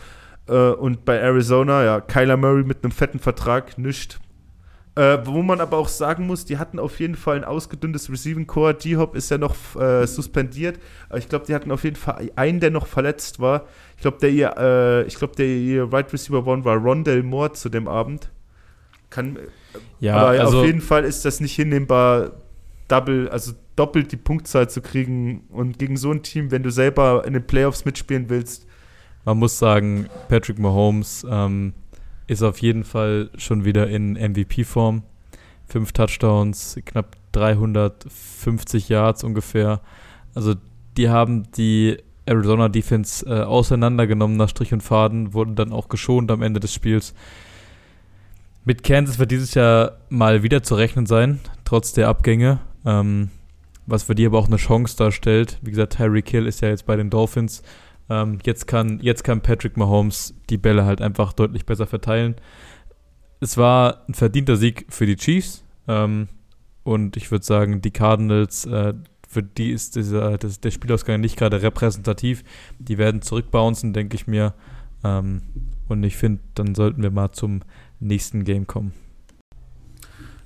Äh, und bei Arizona, ja, Kyler Murray mit einem fetten Vertrag, nischt. Äh, wo man aber auch sagen muss, die hatten auf jeden Fall ein ausgedünntes Receiving Core. D-Hop ist ja noch äh, suspendiert. Aber ich glaube, die hatten auf jeden Fall einen, der noch verletzt war. Ich glaube, der ihr, äh, ich glaube, der ihr Right Receiver One war Rondell Moore zu dem Abend. Kann, ja, aber also, auf jeden Fall ist das nicht hinnehmbar, double, also doppelt die Punktzahl zu kriegen. Und gegen so ein Team, wenn du selber in den Playoffs mitspielen willst. Man muss sagen, Patrick Mahomes ähm, ist auf jeden Fall schon wieder in MVP-Form. Fünf Touchdowns, knapp 350 Yards ungefähr. Also die haben die Arizona Defense äh, auseinandergenommen nach Strich und Faden, wurden dann auch geschont am Ende des Spiels. Mit Kansas wird dieses Jahr mal wieder zu rechnen sein, trotz der Abgänge, ähm, was für die aber auch eine Chance darstellt. Wie gesagt, Tyreek Hill ist ja jetzt bei den Dolphins. Ähm, jetzt, kann, jetzt kann Patrick Mahomes die Bälle halt einfach deutlich besser verteilen. Es war ein verdienter Sieg für die Chiefs. Ähm, und ich würde sagen, die Cardinals, äh, für die ist dieser, das, der Spielausgang nicht gerade repräsentativ. Die werden zurückbouncen, denke ich mir. Ähm, und ich finde, dann sollten wir mal zum nächsten Game kommen.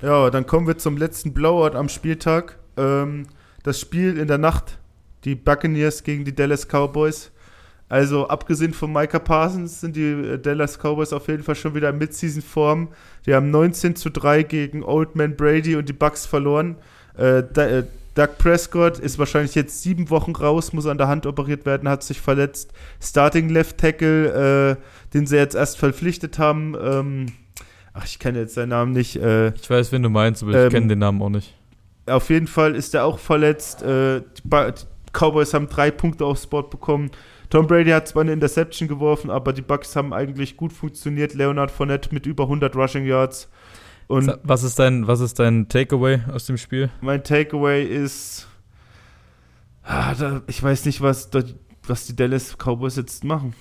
Ja, dann kommen wir zum letzten Blowout am Spieltag. Ähm, das Spiel in der Nacht, die Buccaneers gegen die Dallas Cowboys. Also abgesehen von Micah Parsons sind die äh, Dallas Cowboys auf jeden Fall schon wieder in Mid-Season-Form. Die haben 19 zu 3 gegen Old Man Brady und die Bucks verloren. Äh, äh, Doug Prescott ist wahrscheinlich jetzt sieben Wochen raus, muss an der Hand operiert werden, hat sich verletzt. Starting Left Tackle, äh, den sie jetzt erst verpflichtet haben, ähm, ach, ich kenne jetzt seinen Namen nicht. Äh, ich weiß, wen du meinst, aber ähm, ich kenne den Namen auch nicht. Auf jeden Fall ist er auch verletzt. Äh, die, Cowboys haben drei Punkte aufs Board bekommen. Tom Brady hat zwar eine Interception geworfen, aber die Bucks haben eigentlich gut funktioniert. Leonard Fournette mit über 100 Rushing Yards. Und was ist dein, was ist dein Takeaway aus dem Spiel? Mein Takeaway ist, ah, da, ich weiß nicht, was, was die Dallas Cowboys jetzt machen.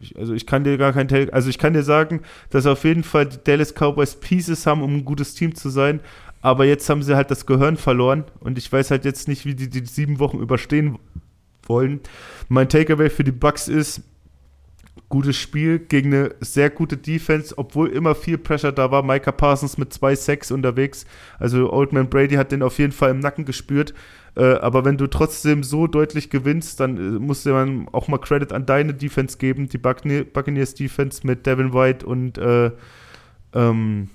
Ich, also ich kann dir gar kein Take, also ich kann dir sagen, dass auf jeden Fall die Dallas Cowboys Pieces haben, um ein gutes Team zu sein. Aber jetzt haben sie halt das Gehirn verloren und ich weiß halt jetzt nicht, wie die die sieben Wochen überstehen wollen. Mein Takeaway für die Bucks ist, gutes Spiel gegen eine sehr gute Defense, obwohl immer viel Pressure da war. Micah Parsons mit zwei Sacks unterwegs. Also Old Man Brady hat den auf jeden Fall im Nacken gespürt. Äh, aber wenn du trotzdem so deutlich gewinnst, dann äh, muss man auch mal Credit an deine Defense geben. Die Buccaneers Defense mit Devin White und äh, ähm,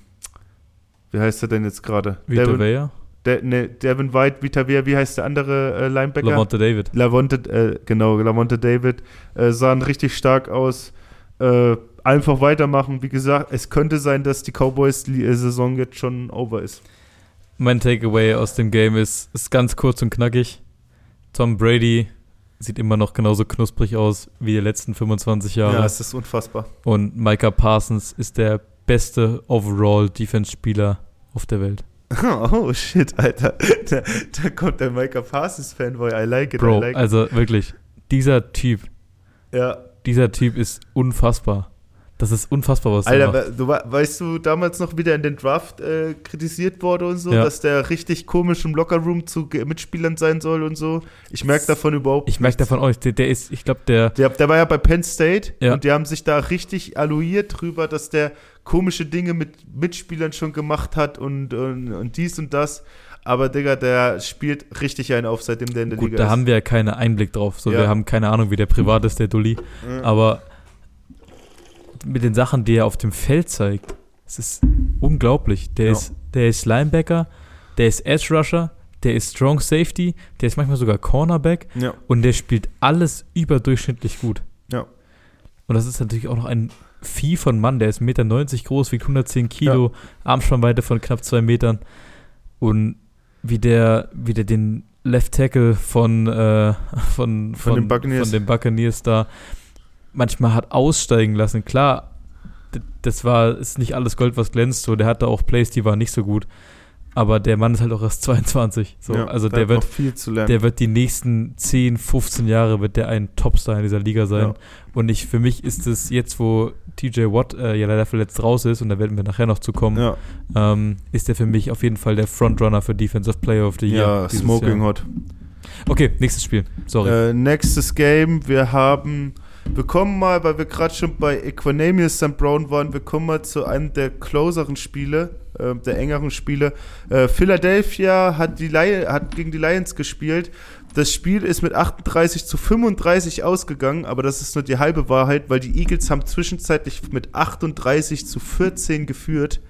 wie heißt er denn jetzt gerade? Vita Vea? De, ne, Devin White, Vita Vea, wie heißt der andere äh, Linebacker? Lavonte David. Lavonte, äh, genau, Lavonte David. Sahen richtig stark aus. Einfach weitermachen. Wie gesagt, es könnte sein, dass die Cowboys-Saison jetzt schon over ist. Mein Takeaway aus dem Game ist, ist ganz kurz und knackig. Tom Brady sieht immer noch genauso knusprig aus wie die letzten 25 Jahre. Ja, es ist unfassbar. Und Micah Parsons ist der beste Overall-Defense-Spieler auf der Welt. Oh shit, Alter. Da, da kommt der Micah Parsons-Fanboy. I like it, Bro, I like also wirklich, dieser Typ, Ja. dieser Typ ist unfassbar. Das ist unfassbar, was Alter, du, weißt du damals noch, wie der in den Draft äh, kritisiert wurde und so, Ja. dass der richtig komisch im Lockerroom zu Mitspielern sein soll und so? Ich merke davon überhaupt Ich merke davon euch, der, der ist, ich glaube, der, Der, der war ja bei Penn State Ja. und die haben sich da richtig alluiert drüber, dass der komische Dinge mit Mitspielern schon gemacht hat und, und, und dies und das. Aber Digga, der spielt richtig einen auf, seitdem der in der gut, Liga da ist. haben wir ja keinen Einblick drauf. So, Ja. wir haben keine Ahnung, wie der privat ist, der Dulli. Aber mit den Sachen, die er auf dem Feld zeigt, es ist unglaublich. Der, Ja. ist, der ist Linebacker, der ist Edge Rusher, der ist Strong Safety, der ist manchmal sogar Cornerback ja, und der spielt alles überdurchschnittlich gut. ja. Und das ist natürlich auch noch ein Vieh von Mann, der ist 1,90 Meter groß, wiegt 110 Kilo, ja. Armspannweite von knapp zwei Metern. Und wie der, wie der den Left Tackle von, äh, von, von, von, den Buccaneers. von den Buccaneers da manchmal hat aussteigen lassen. Klar, das war, ist nicht alles Gold, was glänzt. So, der hatte auch Plays, die waren nicht so gut. Aber der Mann ist halt auch erst 22. So, ja, also der wird, der wird die nächsten 10, 15 Jahre wird der ein Topstar in dieser Liga sein. Ja. Und ich, für mich ist es jetzt, wo TJ Watt äh, ja leider verletzt raus ist, und da werden wir nachher noch zu kommen, ja. ähm, ist der für mich auf jeden Fall der Frontrunner für Defensive Player of the Year. Ja, Smoking Jahr. Hot. Okay, nächstes Spiel. Sorry. Äh, nächstes Game. Wir haben wir kommen mal, weil wir gerade schon bei Equanimous St. Brown waren, wir kommen mal zu einem der closeren Spiele, äh, der engeren Spiele. Äh, Philadelphia hat, die hat gegen die Lions gespielt. Das Spiel ist mit 38 zu 35 ausgegangen, aber das ist nur die halbe Wahrheit, weil die Eagles haben zwischenzeitlich mit 38 zu 14 geführt.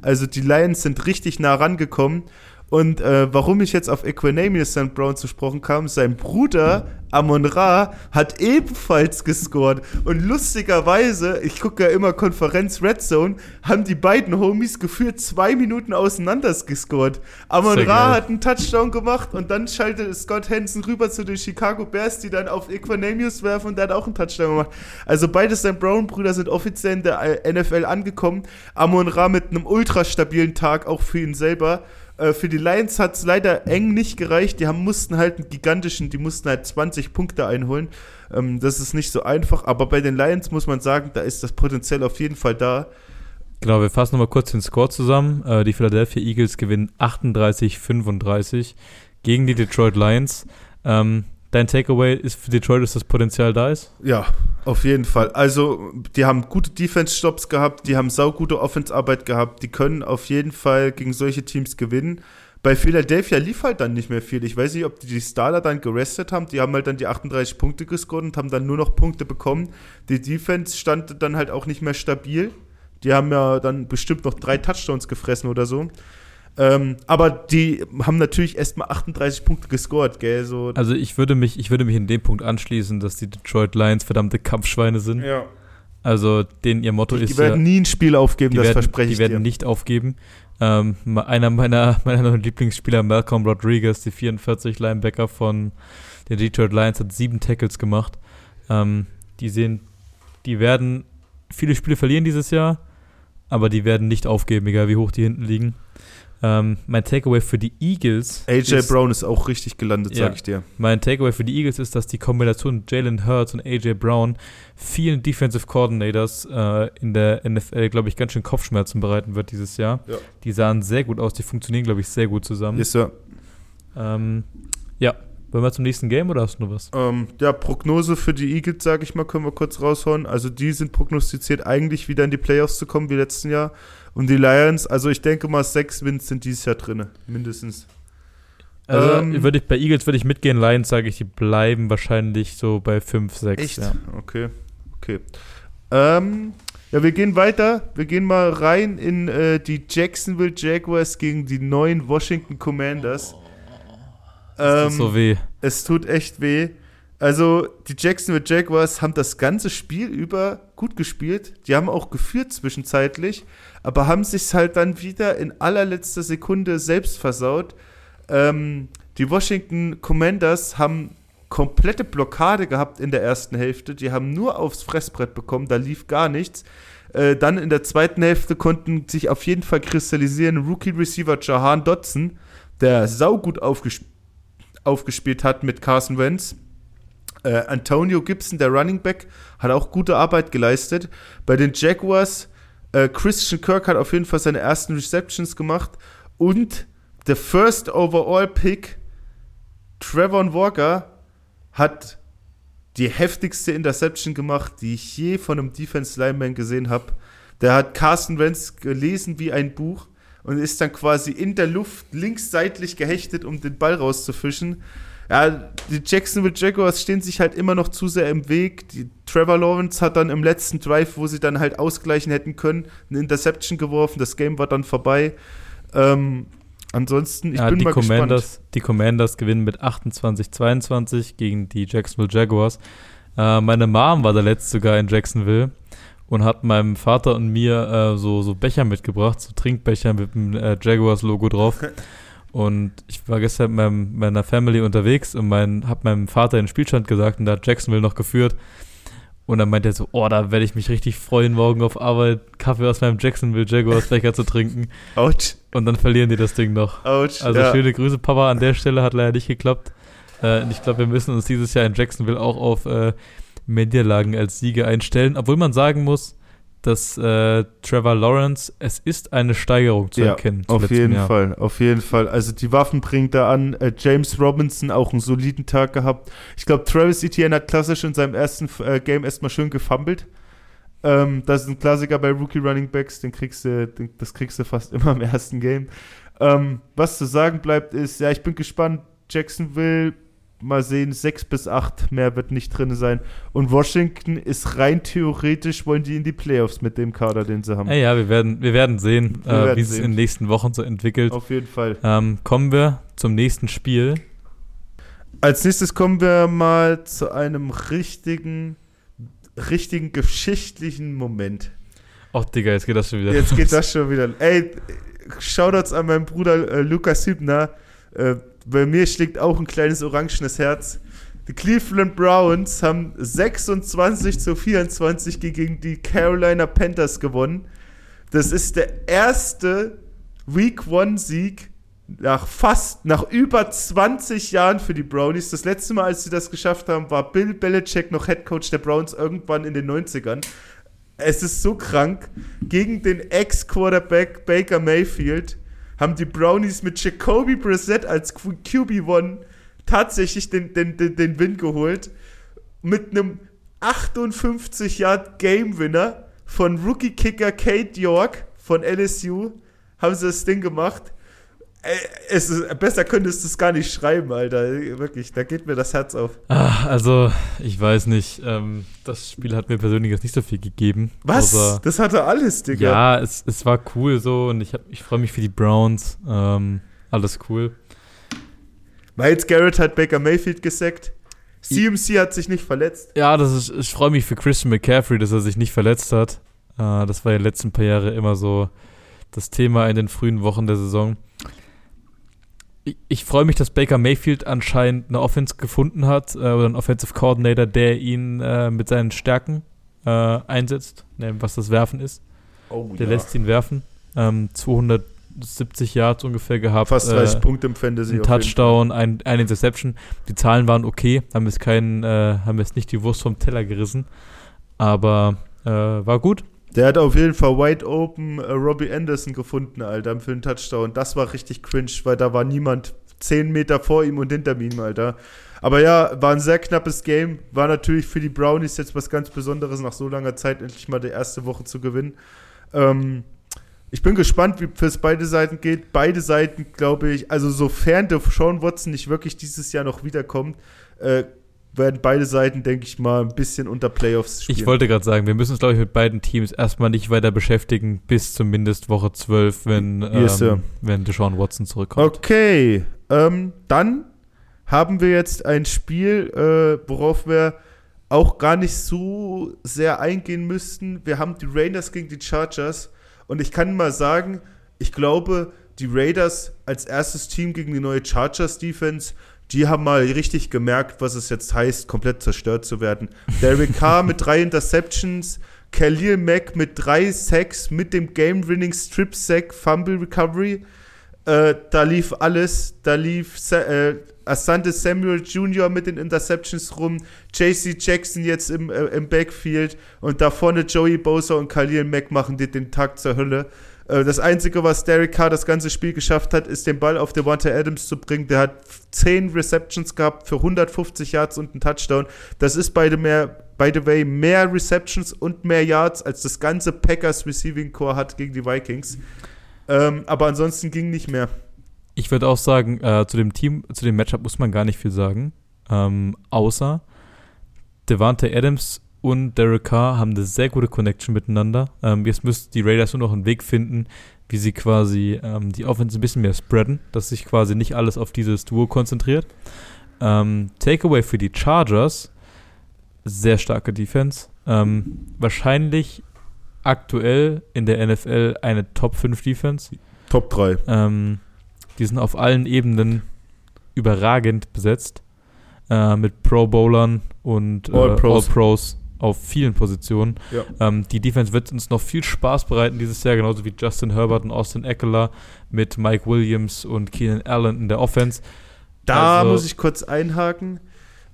Also die Lions sind richtig nah rangekommen und äh, warum ich jetzt auf Equanimous St. Brown zu sprechen kam, sein Bruder Amon Ra hat ebenfalls gescored. Und lustigerweise, ich gucke ja immer Konferenz Red Zone, haben die beiden Homies geführt zwei Minuten auseinander gescored. Amon Sehr Ra geil. hat einen Touchdown gemacht und dann schaltet Scott Hansen rüber zu den Chicago Bears, die dann auf Equanimous werfen und der hat auch einen Touchdown gemacht. Also beide St. Brown-Brüder sind offiziell in der NFL angekommen. Amon Ra mit einem ultra stabilen Tag, auch für ihn selber. Äh, für die Lions hat es leider eng nicht gereicht. Die haben, mussten halt einen gigantischen, die mussten halt 20 Punkte einholen. Ähm, das ist nicht so einfach, aber bei den Lions muss man sagen, da ist das Potenzial auf jeden Fall da. Genau, wir fassen nochmal kurz den Score zusammen. Äh, die Philadelphia Eagles gewinnen 38-35 gegen die Detroit Lions. Ähm, Dein Takeaway ist für Detroit, dass das Potenzial da ist? Ja, auf jeden Fall. Also, die haben gute Defense-Stops gehabt, die haben saugute Offense-Arbeit gehabt, die können auf jeden Fall gegen solche Teams gewinnen. Bei Philadelphia lief halt dann nicht mehr viel. Ich weiß nicht, ob die die Starter dann gerestet haben. Die haben halt dann die 38 Punkte gescored und haben dann nur noch Punkte bekommen. Die Defense stand dann halt auch nicht mehr stabil. Die haben ja dann bestimmt noch drei Touchdowns gefressen oder so. Ähm, aber die haben natürlich erstmal 38 Punkte gescored, gell? So. Also ich würde mich, ich würde mich in dem Punkt anschließen, dass die Detroit Lions verdammte Kampfschweine sind. Ja. Also denen ihr Motto die, ist. Die werden ja, nie ein Spiel aufgeben, das werden, verspreche ich Die werden dir. nicht aufgeben. Ähm, einer meiner, meiner Lieblingsspieler, Malcolm Rodriguez, die 44 Linebacker von den Detroit Lions, hat sieben Tackles gemacht. Ähm, die sehen, die werden viele Spiele verlieren dieses Jahr, aber die werden nicht aufgeben, egal wie hoch die hinten liegen. Ähm, mein Takeaway für die Eagles. AJ ist, Brown ist auch richtig gelandet, ja, sag ich dir. Mein Takeaway für die Eagles ist, dass die Kombination Jalen Hurts und AJ Brown vielen Defensive Coordinators äh, in der NFL, glaube ich, ganz schön Kopfschmerzen bereiten wird dieses Jahr. Ja. Die sahen sehr gut aus, die funktionieren, glaube ich, sehr gut zusammen. Yes, sir. Ähm, ja, wollen wir zum nächsten Game oder hast du noch was? Ähm, ja, Prognose für die Eagles, sage ich mal, können wir kurz raushauen. Also die sind prognostiziert, eigentlich wieder in die Playoffs zu kommen wie letzten Jahr. Und die Lions, also ich denke mal, sechs Wins sind dieses Jahr drin, mindestens. Also ähm, würde ich, bei Eagles würde ich mitgehen, Lions sage ich, die bleiben wahrscheinlich so bei 5, 6. Echt? Ja. Okay, okay. Ähm, ja, wir gehen weiter. Wir gehen mal rein in äh, die Jacksonville Jaguars gegen die neuen Washington Commanders. Ähm, tut so weh. Es tut echt weh. Also, die Jacksonville Jaguars haben das ganze Spiel über gut gespielt. Die haben auch geführt zwischenzeitlich, aber haben sich halt dann wieder in allerletzter Sekunde selbst versaut. Ähm, die Washington Commanders haben komplette Blockade gehabt in der ersten Hälfte. Die haben nur aufs Fressbrett bekommen, da lief gar nichts. Äh, dann in der zweiten Hälfte konnten sich auf jeden Fall kristallisieren Rookie Receiver Jahan Dotson, der saugut aufgesp aufgespielt hat mit Carson Wentz äh, Antonio Gibson, der Running Back, hat auch gute Arbeit geleistet. Bei den Jaguars, äh, Christian Kirk hat auf jeden Fall seine ersten Receptions gemacht. Und der First Overall Pick, Trevor Walker, hat die heftigste Interception gemacht, die ich je von einem Defense Lineman gesehen habe. Der hat Carson Wentz gelesen wie ein Buch und ist dann quasi in der Luft linksseitlich gehechtet, um den Ball rauszufischen ja, die Jacksonville Jaguars stehen sich halt immer noch zu sehr im Weg. Die Trevor Lawrence hat dann im letzten Drive, wo sie dann halt ausgleichen hätten können, eine Interception geworfen. Das Game war dann vorbei. Ähm, ansonsten, ich ja, bin die mal Commanders, gespannt. Die Commanders gewinnen mit 28-22 gegen die Jacksonville Jaguars. Äh, meine Mom war da letzt sogar in Jacksonville und hat meinem Vater und mir äh, so, so Becher mitgebracht, so Trinkbecher mit dem äh, Jaguars-Logo drauf. Und ich war gestern mit meinem, meiner Family unterwegs und mein, hab meinem Vater den Spielstand gesagt und da hat Jacksonville noch geführt. Und dann meinte er so, oh, da werde ich mich richtig freuen, morgen auf Arbeit Kaffee aus meinem Jacksonville Jaguars Becher zu trinken. Autsch. Und dann verlieren die das Ding noch. Autsch. Also ja. schöne Grüße, Papa, an der Stelle hat leider nicht geklappt. Äh, und ich glaube, wir müssen uns dieses Jahr in Jacksonville auch auf äh, mehr Niederlagen als Siege einstellen. Obwohl man sagen muss, dass äh, Trevor Lawrence, es ist eine Steigerung zu ja, erkennen. Auf jeden Jahr. Fall, auf jeden Fall. Also die Waffen bringt er an. Äh, James Robinson auch einen soliden Tag gehabt. Ich glaube, Travis Etienne hat klassisch in seinem ersten äh, Game erstmal schön gefummelt. Ähm, das ist ein Klassiker bei Rookie Running Backs, den kriegst du, den, das kriegst du fast immer im ersten Game. Ähm, was zu sagen bleibt, ist, ja, ich bin gespannt. Jacksonville, mal sehen, sechs bis acht, mehr wird nicht drin sein. Und Washington ist rein theoretisch, wollen die in die Playoffs mit dem Kader, den sie haben. Ja, ja, wir werden, wir werden sehen, Wir äh, werden wie es sehen. in den nächsten Wochen so entwickelt. Auf jeden Fall. Ähm, kommen wir zum nächsten Spiel. Als nächstes kommen wir mal zu einem richtigen, richtigen geschichtlichen Moment. Ach, Digga, jetzt geht das schon wieder. Jetzt geht das schon wieder. Ey, Shoutouts an meinen Bruder äh, Lukas Hübner. Äh, bei mir schlägt auch ein kleines orangenes Herz. Die Cleveland Browns haben 26 zu 24 gegen die Carolina Panthers gewonnen. Das ist der erste Week One Sieg nach fast, nach über 20 Jahren für die Brownies. Das letzte Mal, als sie das geschafft haben, war Bill Belichick noch Head Coach der Browns irgendwann in den 90ern. Es ist so krank. Gegen den Ex-Quarterback Baker Mayfield haben die Brownies mit Jacoby Brissett als Q- QB1 tatsächlich den, den, den, den Win geholt. Mit einem 58 Yard Game Winner von Rookie Kicker Kate York von LSU haben sie das Ding gemacht. Es ist, besser könntest du es gar nicht schreiben, Alter. Wirklich, da geht mir das Herz auf. Ah, also, ich weiß nicht. Ähm, das Spiel hat mir persönlich jetzt nicht so viel gegeben. Was? Außer, das hatte alles, Digga. ja, es, es war cool so und ich, hab- ich freue mich für die Browns. Ähm, alles cool. Miles Garrett hat Baker Mayfield gesackt. CMC hat sich nicht verletzt. Ja, das ist, ich freue mich für Christian McCaffrey, dass er sich nicht verletzt hat. Äh, das war ja letzten paar Jahre immer so das Thema in den frühen Wochen der Saison. Ich, ich freue mich, dass Baker Mayfield anscheinend eine Offense gefunden hat äh, oder einen Offensive Coordinator, der ihn äh, mit seinen Stärken äh, einsetzt, ne, was das Werfen ist. Oh, Der lässt ihn werfen. Ähm, 270 Yards ungefähr gehabt. Fast 30 äh, Punkte im Fantasy. ein Touchdown, ein, ein Interception. Die Zahlen waren okay, haben jetzt keinen, äh, haben jetzt nicht die Wurst vom Teller gerissen, aber äh, war gut. Der hat auf jeden Fall wide open äh, Robbie Anderson gefunden, Alter, für einen Touchdown. Das war richtig cringe, weil da war niemand 10 Meter vor ihm und hinter ihm, Alter. Aber ja, war ein sehr knappes Game. War natürlich für die Brownies jetzt was ganz Besonderes, nach so langer Zeit endlich mal die erste Woche zu gewinnen. Ähm, ich bin gespannt, wie es beide Seiten geht. Beide Seiten, glaube ich, also sofern der Sean Watson nicht wirklich dieses Jahr noch wiederkommt, äh, werden beide Seiten, denke ich mal, ein bisschen unter Playoffs spielen. Ich wollte gerade sagen, wir müssen uns, glaube ich, mit beiden Teams erstmal nicht weiter beschäftigen, bis zumindest Woche 12, wenn, Yes, ähm, wenn Deshaun Watson zurückkommt. Okay, ähm, dann haben wir jetzt ein Spiel, äh, worauf wir auch gar nicht so sehr eingehen müssten. Wir haben die Raiders gegen die Chargers und ich kann mal sagen, ich glaube, die Raiders als erstes Team gegen die neue Chargers Defense, die haben mal richtig gemerkt, was es jetzt heißt, komplett zerstört zu werden. Derek Carr mit drei Interceptions, Khalil Mack mit drei Sacks mit dem Game-Winning Strip-Sack Fumble Recovery. Äh, da lief alles. Da lief äh, Asante Samuel Jr. mit den Interceptions rum, JC Jackson jetzt im, äh, im Backfield und da vorne Joey Bosa und Khalil Mack machen dir den Tag zur Hölle. Äh, das Einzige, was Derek Carr das ganze Spiel geschafft hat, ist den Ball auf Devonta Adams zu bringen. Der hat 10 Receptions gehabt für 150 Yards und einen Touchdown. Das ist by the, mehr, by the way mehr Receptions und mehr Yards, als das ganze Packers Receiving Core hat gegen die Vikings. Ähm, aber ansonsten ging nicht mehr. Ich würde auch sagen, äh, zu dem Team, zu dem Matchup muss man gar nicht viel sagen. Ähm, außer Devante Adams und Derek Carr haben eine sehr gute Connection miteinander. Ähm, jetzt müssen die Raiders nur noch einen Weg finden, wie sie quasi ähm, die Offense ein bisschen mehr spreaden, dass sich quasi nicht alles auf dieses Duo konzentriert. Ähm, Takeaway für die Chargers. sehr starke Defense. Ähm, wahrscheinlich aktuell in der NFL eine Top 5 Defense. Top 3. Ähm, die sind auf allen Ebenen überragend besetzt. Äh, mit Pro Bowlern und äh, All Pros. All Pros auf vielen Positionen. Ja. Ähm, die Defense wird uns noch viel Spaß bereiten dieses Jahr, genauso wie Justin Herbert und Austin Eckler mit Mike Williams und Keenan Allen in der Offense. Da Also- muss ich kurz einhaken.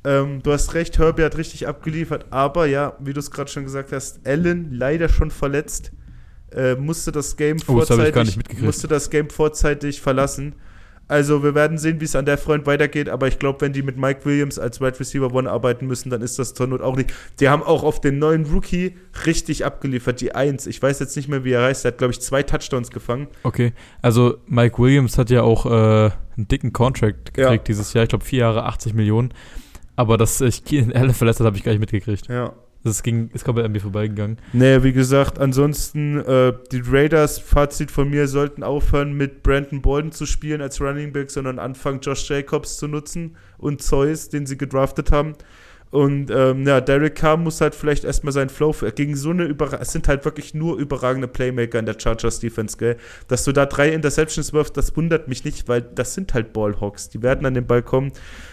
Ähm, du hast recht, Herbie hat richtig abgeliefert, aber ja, wie du es gerade schon gesagt hast, Allen leider schon verletzt, äh, musste das Game Oh, das vorzeitig, mitgekriegt. musste das Game vorzeitig verlassen. Also wir werden sehen, wie es an der Front weitergeht, aber ich glaube, wenn die mit Mike Williams als Wide Receiver One arbeiten müssen, dann ist das zur Not auch nicht. Die haben auch auf den neuen Rookie richtig abgeliefert, die Eins. Ich weiß jetzt nicht mehr, wie er heißt, der hat, glaube ich, zwei Touchdowns gefangen. Okay, also Mike Williams hat ja auch äh, einen dicken Contract gekriegt Ja. dieses Jahr. Ich glaube, vier Jahre, 80 Millionen. Aber dass sich Keenan Allen verletzt hat, habe ich gar nicht mitgekriegt. Ja. Das ging, ist komplett an mir vorbeigegangen. Nee, wie gesagt, ansonsten, äh, die Raiders, Fazit von mir, sollten aufhören, mit Brandon Bolden zu spielen als Running Back, sondern anfangen, Josh Jacobs zu nutzen und Zeus, den sie gedraftet haben. Und ähm, ja, Derek Carr muss halt vielleicht erstmal seinen Flow gegen so eine Überra es sind halt wirklich nur überragende Playmaker in der Chargers Defense, gell? Dass du da drei Interceptions wirfst, das wundert mich nicht, weil das sind halt Ballhawks. Die werden an den Ball kommen.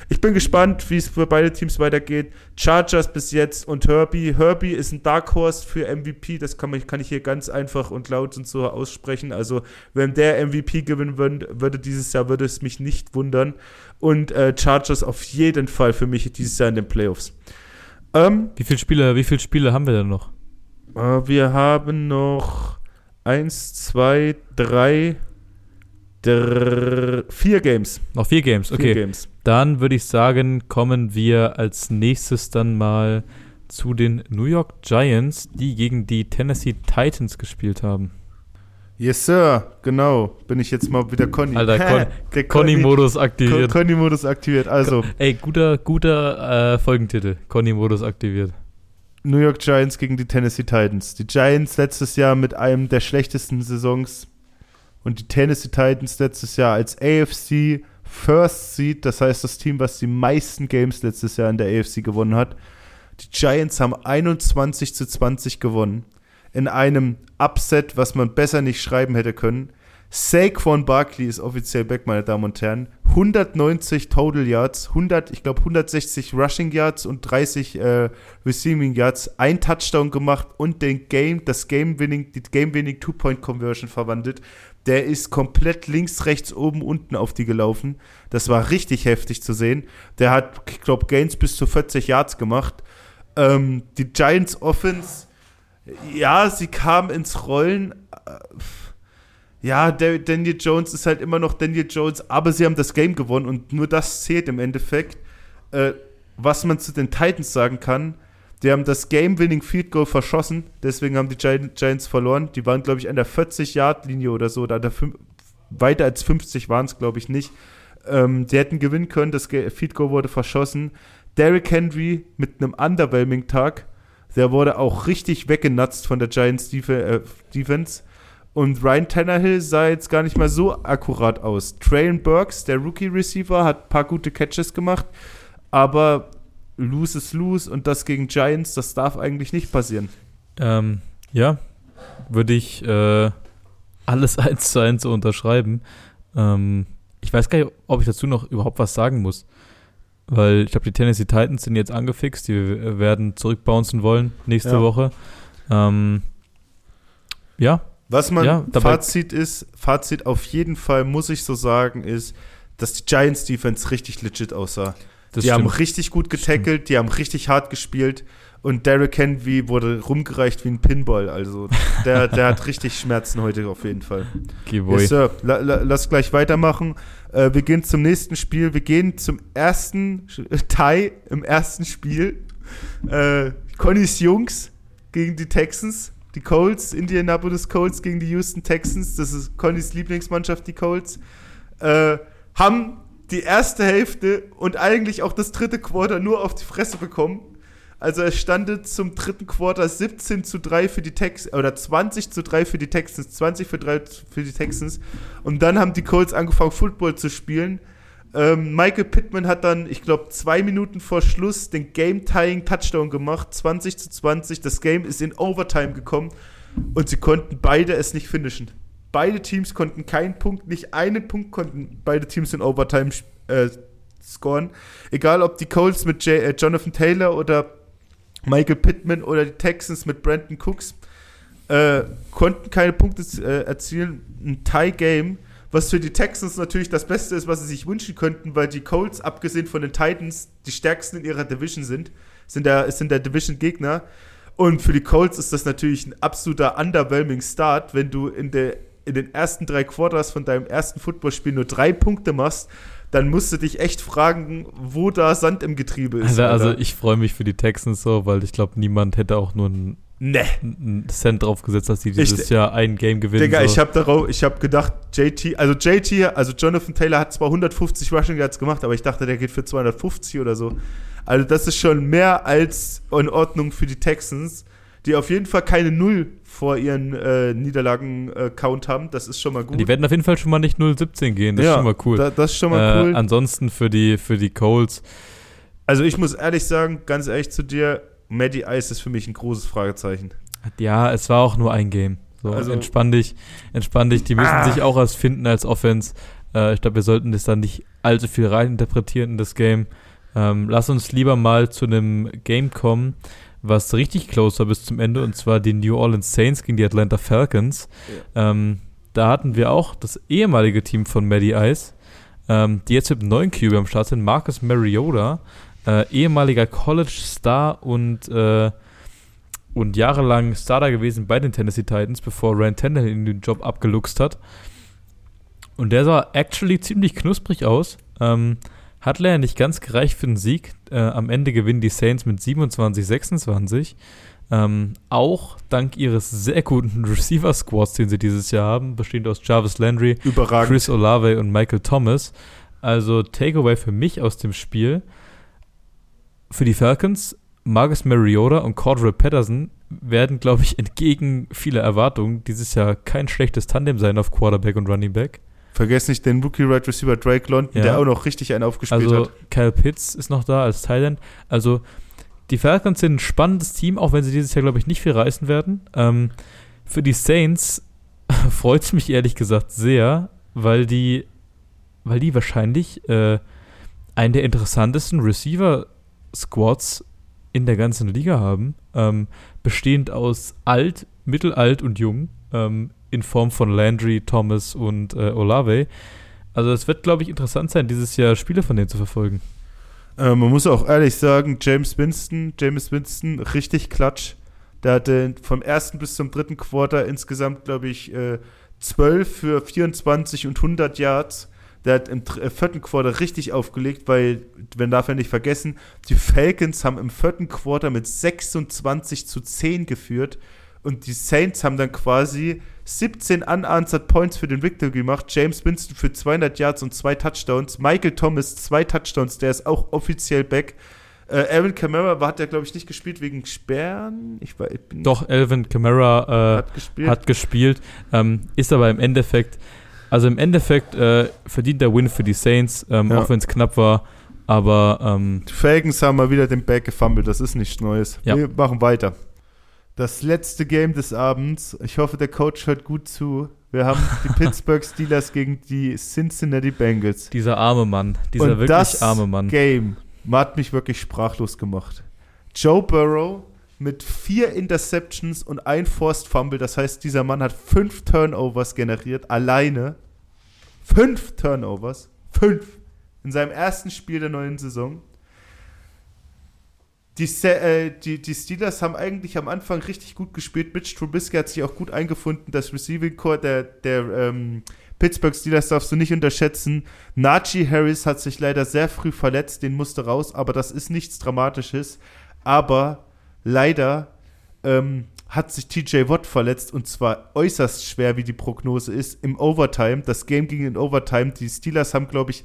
Ich bin gespannt, wie es für beide Teams weitergeht. Chargers bis jetzt und Herbie. Herbie ist ein Dark Horse für MVP. Das kann, man, kann ich hier ganz einfach und laut und so aussprechen. Also, wenn der MVP gewinnen würde, würde dieses Jahr, würde es mich nicht wundern. Und äh, Chargers auf jeden Fall für mich dieses Jahr in den Playoffs. Ähm, Wie viele Spiele, wie viele Spiele haben wir denn noch? äh, wir haben noch eins, zwei, drei, drr, vier Games. Noch vier Games, Vier okay. Games. Dann würde ich sagen, kommen wir als nächstes dann mal zu den New York Giants, die gegen die Tennessee Titans gespielt haben. Yes, Sir. Genau. Bin ich jetzt mal wieder Conny. Alter, Con Der Conny-Modus Con aktiviert. Conny-Modus aktiviert. Also, Ey, guter, guter äh, Folgentitel. Conny-Modus aktiviert. New York Giants gegen die Tennessee Titans. Die Giants letztes Jahr mit einem der schlechtesten Saisons und die Tennessee Titans letztes Jahr als AFC First Seed, das heißt das Team, was die meisten Games letztes Jahr in der AFC gewonnen hat. Die Giants haben 21 zu 20 gewonnen. In einem Upset, was man besser nicht schreiben hätte können. Saquon Barkley ist offiziell back, meine Damen und Herren. 190 Total Yards, 100, ich glaube 160 Rushing Yards und 30 äh, Receiving Yards, ein Touchdown gemacht und den Game, das Game Winning, die Game Winning Two Point Conversion verwandelt. Der ist komplett links, rechts, oben, unten auf die gelaufen. Das war richtig heftig zu sehen. Der hat, ich glaube, Gains bis zu 40 Yards gemacht. Ähm, die Giants Offense, ja, sie kam ins Rollen. Äh, ja, Daniel Jones ist halt immer noch Daniel Jones, aber sie haben das Game gewonnen und nur das zählt im Endeffekt. Äh, was man zu den Titans sagen kann, die haben das Game-Winning Field Goal verschossen, deswegen haben die Gi- Giants verloren. Die waren, glaube ich, an der 40-Yard-Linie oder so, oder weiter als 50 waren es, glaube ich, nicht. Ähm, die hätten gewinnen können, das Field Goal wurde verschossen. Derrick Henry mit einem Underwhelming-Tag, der wurde auch richtig weggenutzt von der Giants äh, Defense. Und Ryan Tannehill sah jetzt gar nicht mal so akkurat aus. Traylon Burks, der Rookie-Receiver, hat ein paar gute Catches gemacht, aber lose ist lose und das gegen Giants, das darf eigentlich nicht passieren. Ähm, ja, würde ich äh, alles eins zu eins so unterschreiben. Ähm, ich weiß gar nicht, ob ich dazu noch überhaupt was sagen muss. Weil ich glaube, die Tennessee Titans sind jetzt angefixt, die werden zurückbouncen wollen nächste Ja. Woche. Ähm, ja, Was man Ja, Fazit ist, Fazit auf jeden Fall muss ich so sagen, ist, dass die Giants Defense richtig legit aussah. das die haben stimmt. richtig gut getackelt, die haben richtig hart gespielt und Derrick Henry wurde rumgereicht wie ein Pinball. Also der, der hat richtig Schmerzen heute auf jeden Fall. Okay, boy. Yes, Sir. La, la, lass gleich weitermachen. Äh, wir gehen zum nächsten Spiel. Wir gehen zum ersten Tie im ersten Spiel. Äh, Connys Jungs gegen die Texans. Die Colts, Indianapolis Colts gegen die Houston Texans. Das ist Connys Lieblingsmannschaft, die Colts. Äh, haben die erste Hälfte und eigentlich auch das dritte Quarter nur auf die Fresse bekommen. Also es standet zum dritten Quarter 17 zu 3 für die Texans, oder 20 zu 3 für die Texans, 20 für 3 für die Texans. Und dann haben die Colts angefangen, Football zu spielen. Ähm, Michael Pittman hat dann, ich glaube, zwei Minuten vor Schluss den Game-Tying-Touchdown gemacht, 20 zu 20. Das Game ist in Overtime gekommen und sie konnten beide es nicht finishen. Beide Teams konnten keinen Punkt, nicht einen Punkt konnten beide Teams in Overtime äh, scoren. Egal ob die Colts mit J äh, Jonathan Taylor oder Michael Pittman oder die Texans mit Brandon Cooks äh, konnten keine Punkte äh, erzielen. Ein Tie-Game was für die Texans natürlich das Beste ist, was sie sich wünschen könnten, weil die Colts, abgesehen von den Titans, die stärksten in ihrer Division sind, sind der, sind der Division-Gegner. Und für die Colts ist das natürlich ein absoluter underwhelming Start, wenn du in, der, in den ersten drei Quarters von deinem ersten Footballspiel nur drei Punkte machst, dann musst du dich echt fragen, wo da Sand im Getriebe ist. Also, also ich freue mich für die Texans so, weil ich glaube, niemand hätte auch nur ein Nee. einen Cent draufgesetzt, dass die dieses ich, Jahr ein Game gewinnen. Digga, so. ich habe darauf, ich habe gedacht, JT, also JT, also Jonathan Taylor hat zwar 150 Rushing Yards gemacht, aber ich dachte, der geht für 250 oder so. Also das ist schon mehr als in Ordnung für die Texans, die auf jeden Fall keine Null vor ihren äh, Niederlagen-Count äh, haben. Das ist schon mal gut. Die werden auf jeden Fall schon mal nicht 0-17 gehen. Das ja, ist schon mal cool. Da, das ist schon mal äh, cool. Ansonsten für die, für die Colts. Also ich muss ehrlich sagen, ganz ehrlich zu dir, Maddie Ice ist für mich ein großes Fragezeichen. Ja, es war auch nur ein Game. So, also, entspann dich, entspann dich. Die müssen ah. sich auch erst finden als Offense. Äh, ich glaube, wir sollten das dann nicht allzu viel reininterpretieren in das Game. Ähm, lass uns lieber mal zu einem Game kommen, was richtig close war bis zum Ende, und zwar die New Orleans Saints gegen die Atlanta Falcons. Ja. Ähm, da hatten wir auch das ehemalige Team von Maddie Ice, ähm, die jetzt mit einem neuen QB am Start sind, Marcus Mariota, äh, ehemaliger College-Star und, äh, und jahrelang Starter gewesen bei den Tennessee Titans, bevor Ryan Tannehill den Job abgeluchst hat. Und der sah actually ziemlich knusprig aus. Ähm, hat leider nicht ganz gereicht für den Sieg. Äh, am Ende gewinnen die Saints mit 27, 26. Ähm, auch dank ihres sehr guten Receiver-Squads, den sie dieses Jahr haben, bestehend aus Jarvis Landry, Chris Olave und Michael Thomas. Also Takeaway für mich aus dem Spiel für die Falcons, Marcus Mariota und Cordell Patterson werden, glaube ich, entgegen vieler Erwartungen dieses Jahr kein schlechtes Tandem sein auf Quarterback und Running Back. Vergesst nicht den Rookie Right Receiver Drake London, ja. der auch noch richtig einen aufgespielt also, hat. Kyle Pitts ist noch da als Thailand. Also die Falcons sind ein spannendes Team, auch wenn sie dieses Jahr, glaube ich, nicht viel reißen werden. Ähm, für die Saints freut es mich ehrlich gesagt sehr, weil die, weil die wahrscheinlich äh, einen der interessantesten Receiver Squads in der ganzen Liga haben, ähm, bestehend aus alt, mittelalt und jung, ähm, in Form von Landry, Thomas und äh, Olave. Also es wird, glaube ich, interessant sein, dieses Jahr Spiele von denen zu verfolgen. Äh, man muss auch ehrlich sagen, James Winston, James Winston, richtig klatsch. Der hatte vom ersten bis zum dritten Quarter insgesamt, glaube ich, äh, 12 für 24 und 100 Yards. Der hat im äh, vierten Quarter richtig aufgelegt, weil, wir darf ja nicht vergessen, die Falcons haben im vierten Quarter mit 26 zu 10 geführt und die Saints haben dann quasi 17 unanswered Points für den Victor gemacht. James Winston für 200 Yards und zwei Touchdowns. Michael Thomas zwei Touchdowns, der ist auch offiziell back. Äh, Alvin Kamara hat ja, glaube ich, nicht gespielt wegen Sperren. Ich war, ich Doch, Alvin Kamara äh, hat gespielt. Hat gespielt ähm, ist aber im Endeffekt also im Endeffekt äh, verdient der Win für die Saints, ähm, ja. auch wenn es knapp war. Aber ähm, die Falcons haben mal wieder den Back gefummelt, das ist nichts Neues. Ja. Wir machen weiter. Das letzte Game des Abends. Ich hoffe, der Coach hört gut zu. Wir haben die Pittsburgh Steelers gegen die Cincinnati Bengals. Dieser arme Mann, dieser Und wirklich arme Mann. Das Game hat mich wirklich sprachlos gemacht. Joe Burrow mit vier Interceptions und ein Forced Fumble. Das heißt, dieser Mann hat fünf Turnovers generiert, alleine. Fünf Turnovers. Fünf. In seinem ersten Spiel der neuen Saison. Die, äh, die, die Steelers haben eigentlich am Anfang richtig gut gespielt. Mitch Trubisky hat sich auch gut eingefunden. Das Receiving Core der, der ähm, Pittsburgh Steelers darfst du nicht unterschätzen. Najee Harris hat sich leider sehr früh verletzt. Den musste raus, aber das ist nichts Dramatisches. Aber leider ähm, hat sich TJ Watt verletzt und zwar äußerst schwer, wie die Prognose ist, im Overtime. Das Game ging in Overtime. Die Steelers haben, glaube ich,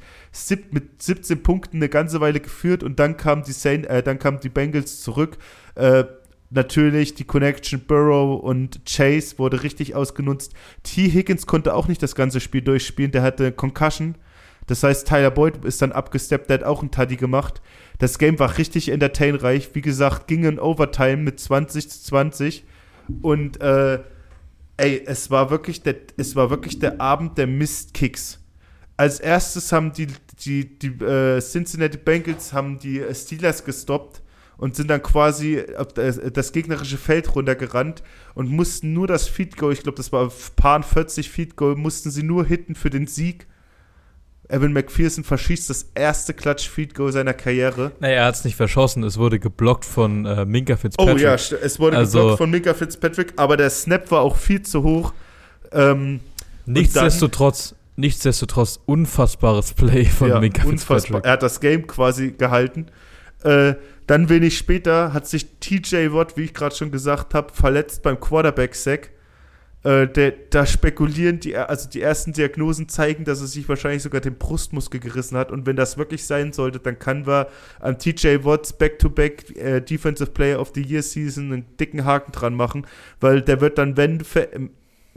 mit 17 Punkten eine ganze Weile geführt und dann kamen die, Saint, äh, dann kamen die Bengals zurück. Äh, natürlich die Connection Burrow und Chase wurde richtig ausgenutzt. T. Higgins konnte auch nicht das ganze Spiel durchspielen, der hatte Concussion. Das heißt, Tyler Boyd ist dann abgesteppt, der hat auch einen Tuddy gemacht. Das Game war richtig entertainreich. Wie gesagt, ging in Overtime mit 20 zu 20. Und äh, ey, es war wirklich der, es war wirklich der Abend der Mistkicks. Als erstes haben die, die, die äh, Cincinnati Bengals haben die Steelers gestoppt und sind dann quasi das gegnerische Feld runtergerannt und mussten nur das Feed Goal, ich glaube, das war Paar 40 Feed Goal, mussten sie nur hitten für den Sieg Evan McPherson verschießt das erste Clutch-Feed-Goal seiner Karriere. Naja, er hat es nicht verschossen, es wurde geblockt von äh, Minka Fitzpatrick. Oh ja, es wurde also, geblockt von Minka Fitzpatrick, aber der Snap war auch viel zu hoch. Ähm, nichtsdestotrotz, nichtsdestotrotz unfassbares Play von ja, Minka Fitzpatrick. Er hat das Game quasi gehalten. Äh, dann wenig später hat sich TJ Watt, wie ich gerade schon gesagt habe, verletzt beim Quarterback-Sack. Äh, der, da spekulieren die, also die ersten Diagnosen zeigen, dass er sich wahrscheinlich sogar den Brustmuskel gerissen hat. Und wenn das wirklich sein sollte, dann kann wir an TJ Watts Back-to-Back äh, Defensive Player of the Year Season einen dicken Haken dran machen, weil der wird dann, wenn, für,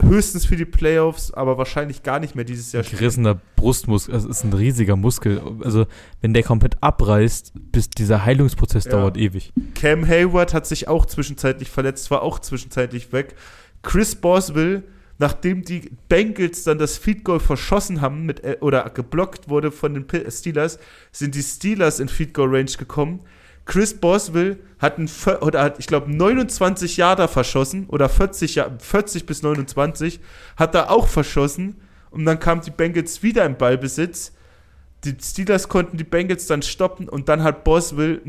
höchstens für die Playoffs, aber wahrscheinlich gar nicht mehr dieses Jahr. Gerissener Brustmuskel, das ist ein riesiger Muskel. Also, wenn der komplett abreißt, bis dieser Heilungsprozess ja. dauert ewig. Cam Hayward hat sich auch zwischenzeitlich verletzt, war auch zwischenzeitlich weg. Chris Boswell, nachdem die Bengals dann das Feed Goal verschossen haben mit, äh, oder geblockt wurde von den Steelers, sind die Steelers in Feed Goal Range gekommen. Chris Boswell hat, ein, oder hat ich glaube, 29 Jahre verschossen oder 40, 40 bis 29 hat er auch verschossen und dann kamen die Bengals wieder im Ballbesitz die Steelers konnten die Bengals dann stoppen und dann hat Boswell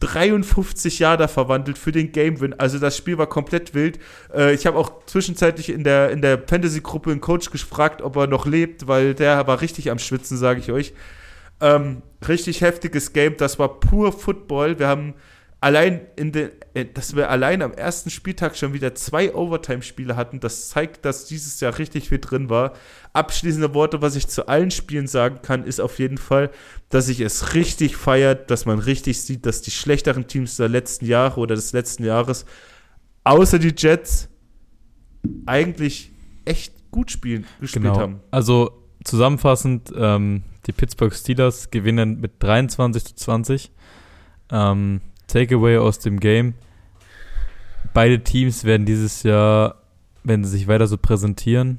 53 Jahre verwandelt für den Game Win. Also das Spiel war komplett wild. Äh, ich habe auch zwischenzeitlich in der, in der Fantasy-Gruppe einen Coach gefragt, ob er noch lebt, weil der war richtig am Schwitzen, sage ich euch. Ähm, richtig heftiges Game, das war pur Football. Wir haben allein in den, dass wir allein am ersten Spieltag schon wieder zwei Overtime-Spiele hatten, das zeigt, dass dieses Jahr richtig viel drin war. Abschließende Worte, was ich zu allen Spielen sagen kann, ist auf jeden Fall, dass ich es richtig feiert, dass man richtig sieht, dass die schlechteren Teams der letzten Jahre oder des letzten Jahres, außer die Jets, eigentlich echt gut spielen, gespielt genau. haben. Also zusammenfassend, ähm, die Pittsburgh Steelers gewinnen mit 23 zu 20. Ähm, Takeaway aus dem Game. Beide Teams werden dieses Jahr, wenn sie sich weiter so präsentieren,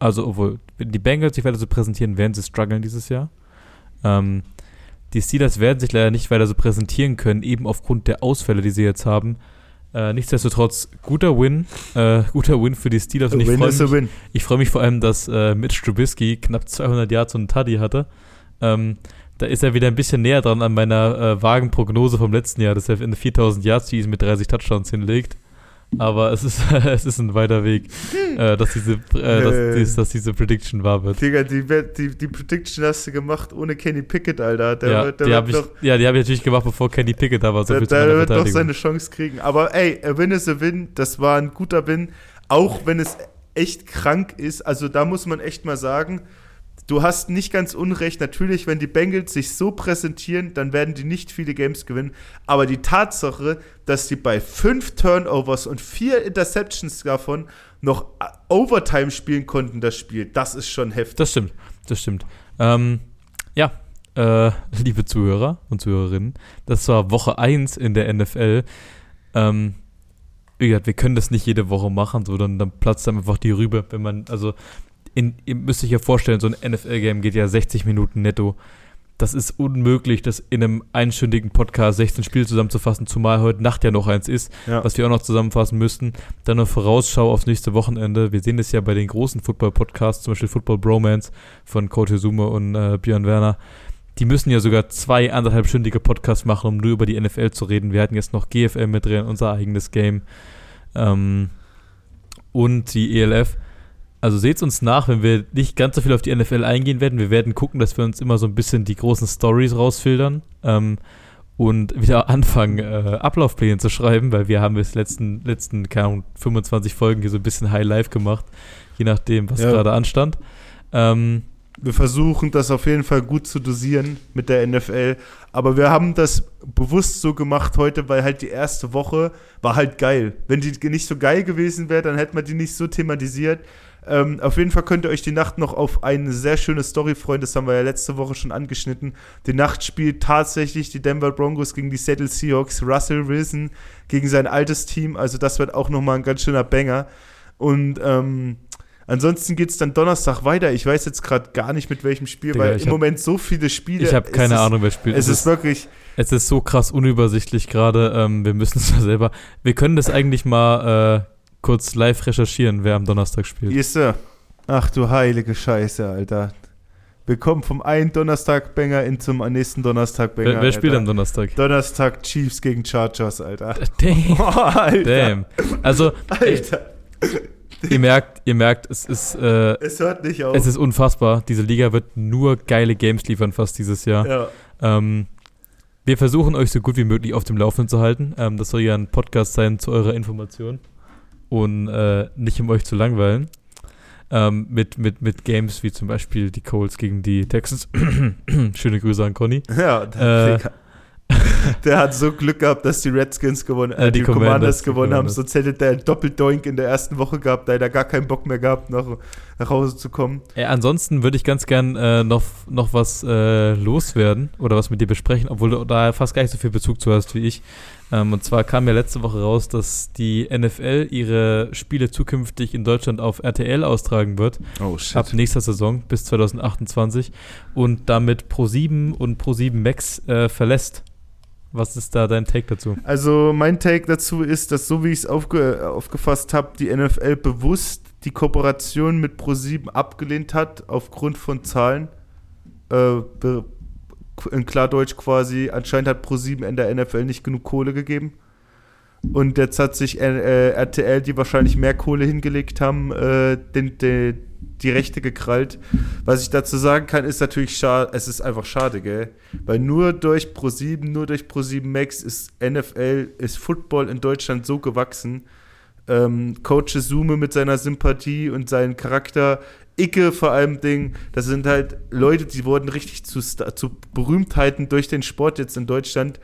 also obwohl, wenn die Bengals sich weiter so präsentieren, werden sie strugglen dieses Jahr. Ähm, die Steelers werden sich leider nicht weiter so präsentieren können, eben aufgrund der Ausfälle, die sie jetzt haben. Äh, nichtsdestotrotz, guter Win. Äh, guter Win für die Steelers. Und ich freue mich, ich freu mich vor allem, dass äh, Mitch Trubisky knapp 200 Yards und einen Tuddy hatte. Ähm, da ist er wieder ein bisschen näher dran an meiner äh, vagen Prognose vom letzten Jahr, dass er in 4000 Yards Season mit 30 Touchdowns hinlegt. Aber es ist, es ist ein weiter Weg, äh, dass, diese, äh, dass, dies, dass diese Prediction wahr wird. Digga, die, die, die Prediction hast du gemacht ohne Kenny Pickett, Alter. Der, ja, der die hab ich, ja, die habe ich natürlich gemacht, bevor Kenny Pickett da war. So der der wird doch seine Chance kriegen. Aber ey, a win is a win. Das war ein guter Win. Auch wenn es echt krank ist. Also da muss man echt mal sagen, du hast nicht ganz unrecht. Natürlich, wenn die Bengals sich so präsentieren, dann werden die nicht viele Games gewinnen. Aber die Tatsache, dass die bei fünf Turnovers und vier Interceptions davon noch Overtime spielen konnten, das Spiel, das ist schon heftig. Das stimmt, das stimmt. Ähm, ja, äh, liebe Zuhörer und Zuhörerinnen, das war Woche 1 in der NFL. Ähm, wir können das nicht jede Woche machen, so dann, dann platzt dann einfach die Rübe, wenn man, also in, ihr müsst euch ja vorstellen, so ein NFL-Game geht ja 60 Minuten netto. Das ist unmöglich, das in einem einstündigen Podcast 16 Spiele zusammenzufassen, zumal heute Nacht ja noch eins ist, ja. was wir auch noch zusammenfassen müssten. Dann eine Vorausschau aufs nächste Wochenende. Wir sehen das ja bei den großen Football-Podcasts, zum Beispiel Football Bromance von Coach Sume und äh, Björn Werner. Die müssen ja sogar zwei anderthalbstündige Podcasts machen, um nur über die NFL zu reden. Wir hatten jetzt noch GFL mit drin, unser eigenes Game. Ähm, und die ELF. Also seht uns nach, wenn wir nicht ganz so viel auf die NFL eingehen werden. Wir werden gucken, dass wir uns immer so ein bisschen die großen Stories rausfiltern ähm, und wieder anfangen, äh, Ablaufpläne zu schreiben, weil wir haben bis letzten, letzten, keine Ahnung, 25 Folgen hier so ein bisschen High Life gemacht, je nachdem, was ja. gerade anstand. Ähm, wir versuchen das auf jeden Fall gut zu dosieren mit der NFL. Aber wir haben das bewusst so gemacht heute, weil halt die erste Woche war halt geil. Wenn die nicht so geil gewesen wäre, dann hätte man die nicht so thematisiert. Ähm, auf jeden Fall könnt ihr euch die Nacht noch auf eine sehr schöne Story freuen. Das haben wir ja letzte Woche schon angeschnitten. Die Nacht spielt tatsächlich die Denver Broncos gegen die Seattle Seahawks. Russell Wilson gegen sein altes Team. Also das wird auch nochmal ein ganz schöner Banger. Und ähm, ansonsten geht es dann Donnerstag weiter. Ich weiß jetzt gerade gar nicht mit welchem Spiel, Digga, weil im hab- Moment so viele Spiele. Ich habe es keine ist, Ahnung, wer spielt. Es ist wirklich. Es ist so krass unübersichtlich gerade. Ähm, wir müssen es da selber. Wir können das eigentlich mal äh, kurz live recherchieren, wer am Donnerstag spielt. Yes, Sir. Ach du heilige Scheiße, Alter. Wir kommen vom einen Donnerstag-Banger in zum nächsten Donnerstag-Banger. wer, wer spielt am. Donnerstag? Donnerstag Chiefs gegen Chargers, Alter. Damn. Oh, Alter. Damn. Also, Alter. ihr merkt, ihr merkt, es ist, äh, Es hört nicht auf. es ist unfassbar. Diese Liga wird nur geile Games liefern fast dieses Jahr. ja. Ähm, wir versuchen euch so gut wie möglich auf dem Laufenden zu halten. Ähm, das soll ja ein Podcast sein zu eurer Information und äh, nicht um euch zu langweilen. Ähm, mit, mit, mit Games wie zum Beispiel die Colts gegen die Texans. Schöne Grüße an Conny. Ja, Äh, der, hat so Glück gehabt, dass die Redskins gewonnen, äh, die die, Commanders, Commanders, gewonnen haben. Commanders. Sonst hätte der einen Doppeldoink in der ersten Woche gehabt, da hätte er gar keinen Bock mehr gehabt, nach, nach Hause zu kommen. Äh, ansonsten würde ich ganz gern äh, noch, noch was äh, loswerden oder was mit dir besprechen, obwohl du da fast gar nicht so viel Bezug zu hast wie ich. Ähm, und zwar kam ja letzte Woche raus, dass die NFL ihre Spiele zukünftig in Deutschland auf RTL austragen wird. Oh shit. ab nächster Saison bis 2028 und damit Pro7 und Pro7 Max äh, verlässt. Was ist da dein Take dazu? Also mein Take dazu ist, dass so wie ich es aufge aufgefasst habe, die NFL bewusst die Kooperation mit ProSieben abgelehnt hat aufgrund von Zahlen. Äh, be- in Klardeutsch quasi, anscheinend hat ProSieben in der NFL nicht genug Kohle gegeben. Und jetzt hat sich äh, RTL, die wahrscheinlich mehr Kohle hingelegt haben, äh, den, den, die Rechte gekrallt. Was ich dazu sagen kann, ist natürlich schade, es ist einfach schade, gell? Weil nur durch Pro7, nur durch Pro7 Max ist NFL, ist Football in Deutschland so gewachsen. Ähm, Coach Sume mit seiner Sympathie und seinem Charakter, Icke vor allem Ding, das sind halt Leute, die wurden richtig zu, zu Berühmtheiten durch den Sport jetzt in Deutschland.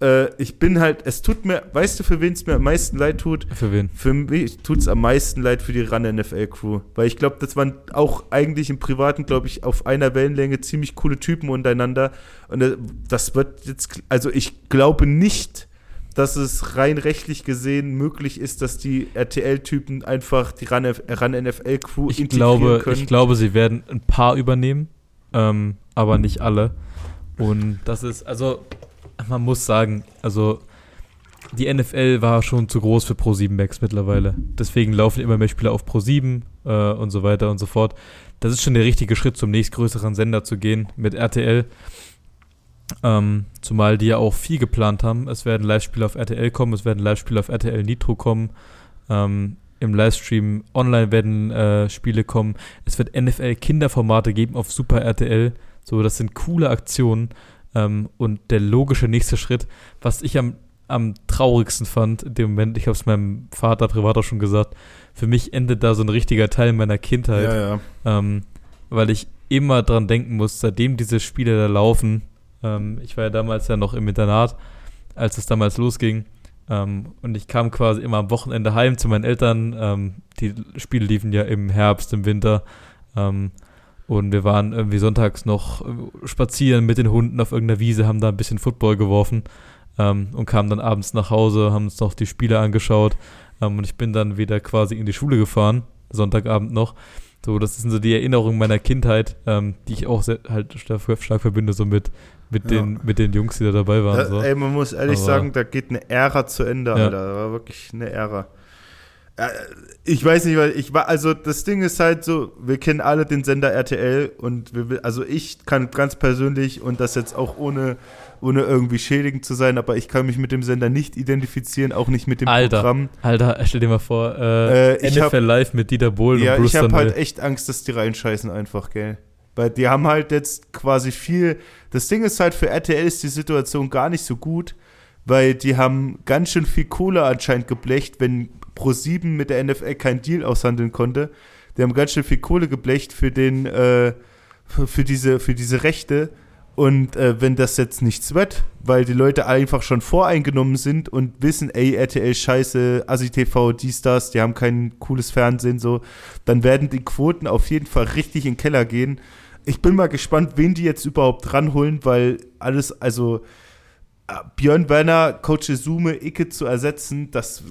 Äh, ich bin halt, es tut mir, weißt du, für wen es mir am meisten leid tut? Für wen? Für mich tut es am meisten leid für die Run-NFL-Crew. Weil ich glaube, das waren auch eigentlich im Privaten, glaube ich, auf einer Wellenlänge ziemlich coole Typen untereinander. Und äh, das wird jetzt, also ich glaube nicht, dass es rein rechtlich gesehen möglich ist, dass die RTL-Typen einfach die Run-NFL-Crew Ich glaube, ich glaube, sie werden ein paar übernehmen, ähm, aber nicht alle. Und das ist, also, man muss sagen, also, die NFL war schon zu groß für Pro7 Max mittlerweile. Deswegen laufen immer mehr Spieler auf Pro7 äh, und so weiter und so fort. Das ist schon der richtige Schritt, zum nächstgrößeren Sender zu gehen mit RTL. Ähm, zumal die ja auch viel geplant haben. Es werden Live-Spiele auf RTL kommen, es werden Live-Spiele auf RTL Nitro kommen. Ähm, Im Livestream online werden äh, Spiele kommen. Es wird NFL-Kinderformate geben auf Super RTL. So, das sind coole Aktionen. Ähm, und der logische nächste Schritt, was ich am, am traurigsten fand in dem Moment, ich habe es meinem Vater privat auch schon gesagt, für mich endet da so ein richtiger Teil meiner Kindheit Ja, ja. ähm, weil ich immer dran denken muss, seitdem diese Spiele da laufen. Ähm, ich war ja damals ja noch im Internat, als es damals losging. Ähm, und ich kam quasi immer am Wochenende heim zu meinen Eltern. Ähm, die Spiele liefen ja im Herbst, im Winter. Ähm, und wir waren irgendwie sonntags noch äh, spazieren mit den Hunden auf irgendeiner Wiese, haben da ein bisschen Football geworfen ähm, und kamen dann abends nach Hause, haben uns noch die Spiele angeschaut. Ähm, und ich bin dann wieder quasi in die Schule gefahren, Sonntagabend noch. So, das sind so die Erinnerungen meiner Kindheit, ähm, die ich auch sehr, halt stark, stark verbinde, so mit, mit, Ja. den, mit den Jungs, die da dabei waren. Da, So. Ey, man muss ehrlich Aber- sagen, da geht eine Ära zu Ende, Ja. Alter. Da war wirklich eine Ära. Äh, Ich weiß nicht, weil ich war, also das Ding ist halt so, wir kennen alle den Sender RTL und wir, also ich kann ganz persönlich und das jetzt auch ohne, ohne irgendwie schädigend zu sein, aber ich kann mich mit dem Sender nicht identifizieren, auch nicht mit dem Alter, Programm. Alter, stell dir mal vor, äh, Äh, ich NFL hab- Live mit Dieter Bohlen Ja, und Bruce ich habe halt echt Angst, dass die reinscheißen einfach, gell. Weil die haben halt jetzt quasi viel. Das Ding ist halt, für RTL ist die Situation gar nicht so gut, weil die haben ganz schön viel Kohle anscheinend geblecht, wenn Pro7 mit der NFL keinen Deal aushandeln konnte. Die haben ganz schön viel Kohle geblecht für den, äh, für, diese, für diese Rechte. Und äh, wenn das jetzt nichts wird, weil die Leute einfach schon voreingenommen sind und wissen, ey, RTL scheiße, ASI TV, dies, das, die haben kein cooles Fernsehen, so, dann werden die Quoten auf jeden Fall richtig in den Keller gehen. Ich bin mal gespannt, wen die jetzt überhaupt ranholen, weil alles, also äh, Björn Werner, Coach Sume, Icke zu ersetzen, das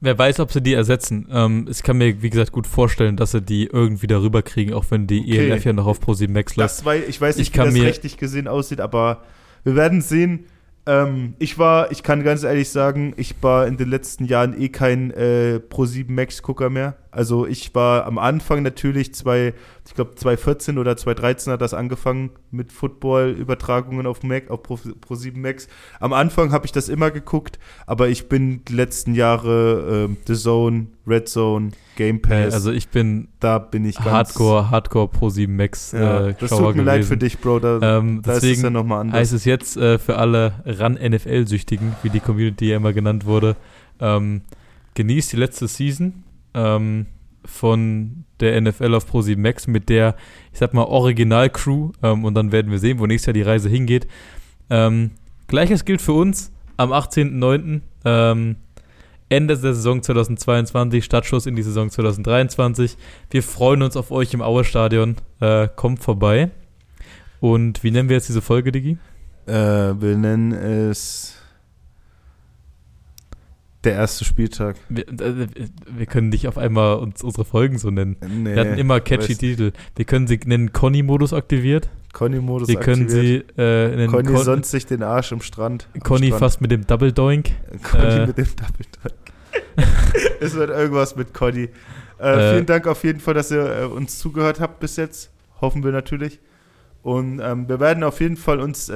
Wer weiß, ob sie die ersetzen. Ähm, ich kann mir, wie gesagt, gut vorstellen, dass sie die irgendwie darüber kriegen, auch wenn die Okay. ELF ja noch auf ProSieben Max läuft. Ich weiß nicht, Ich wie das rechtlich gesehen aussieht, aber wir werden sehen. Ähm, ich war, ich kann ganz ehrlich sagen, ich war in den letzten Jahren eh kein äh, Pro7 Max-Gucker mehr. Also ich war am Anfang natürlich zwei, ich glaube 2014 oder 2013 hat das angefangen mit Football-Übertragungen auf Mac, auf Pro, Pro7 Max. Am Anfang habe ich das immer geguckt, aber ich bin die letzten Jahre ähm, The Zone, Red Zone, Game Pass, also ich bin da bin ich ganz Hardcore, Hardcore ProSieben Max Ja, äh, das Schauer tut mir leid gewesen. für dich, Bro. Da, Ähm, da ist es deswegen ja nochmal anders. heißt es jetzt äh, für alle Ran-NFL-Süchtigen, wie die Community ja immer genannt wurde, ähm, genießt die letzte Season ähm, von der NFL auf Pro7 Max mit der, ich sag mal, Original-Crew ähm, und dann werden wir sehen, wo nächstes Jahr die Reise hingeht. Ähm, Gleiches gilt für uns am 18.09. Ähm, Ende der Saison 2022, Startschuss in die Saison 2023. Wir freuen uns auf euch im Aue-Stadion. Äh, kommt vorbei. Und wie nennen wir jetzt diese Folge, Digi? Äh, wir nennen es der erste Spieltag. Wir, äh, wir können nicht auf einmal uns unsere Folgen so nennen. Nee, Wir hatten immer catchy weiß- Titel. Wir können sie nennen Conny-Modus aktiviert. Conny-Modus Wir können aktiviert. sie äh, nennen Conny Con- sonst sich den Arsch im Strand. Conny Strand. fast mit dem Double Doink. Conny äh, mit dem Double Dunk. es wird irgendwas mit Conny. Äh, Äh, vielen Dank auf jeden Fall, dass ihr äh, uns zugehört habt bis jetzt. Hoffen wir natürlich. Und ähm, wir werden auf jeden Fall uns,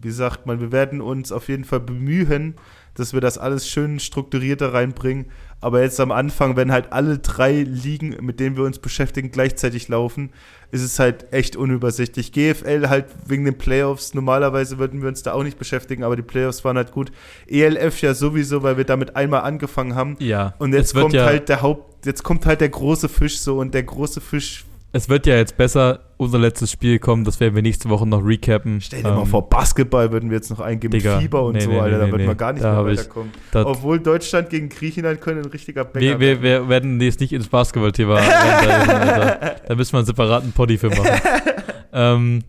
wie sagt man, wir werden uns auf jeden Fall bemühen, dass wir das alles schön strukturierter reinbringen. Aber jetzt am Anfang, wenn halt alle drei Ligen, mit denen wir uns beschäftigen, gleichzeitig laufen, ist es halt echt unübersichtlich. GFL halt wegen den Playoffs, normalerweise würden wir uns da auch nicht beschäftigen, aber die Playoffs waren halt gut. ELF ja sowieso, weil wir damit einmal angefangen haben. Ja. Und jetzt kommt ja, halt der Haupt, jetzt kommt halt der große Fisch so und der große Fisch. Es wird ja jetzt besser. Unser letztes Spiel kommen, das werden wir nächste Woche noch recappen. Stell dir mal Ähm, vor, Basketball würden wir jetzt noch eingeben, Digga, Fieber und nee, so, nee, Alter, nee, da wird man gar nicht mehr ich- weiterkommen. das- Obwohl Deutschland gegen Griechenland können ein richtiger Banger Wir, wir, wir werden jetzt nicht ins Basketballthema. Da müssen wir einen separaten Poddy für machen. ähm,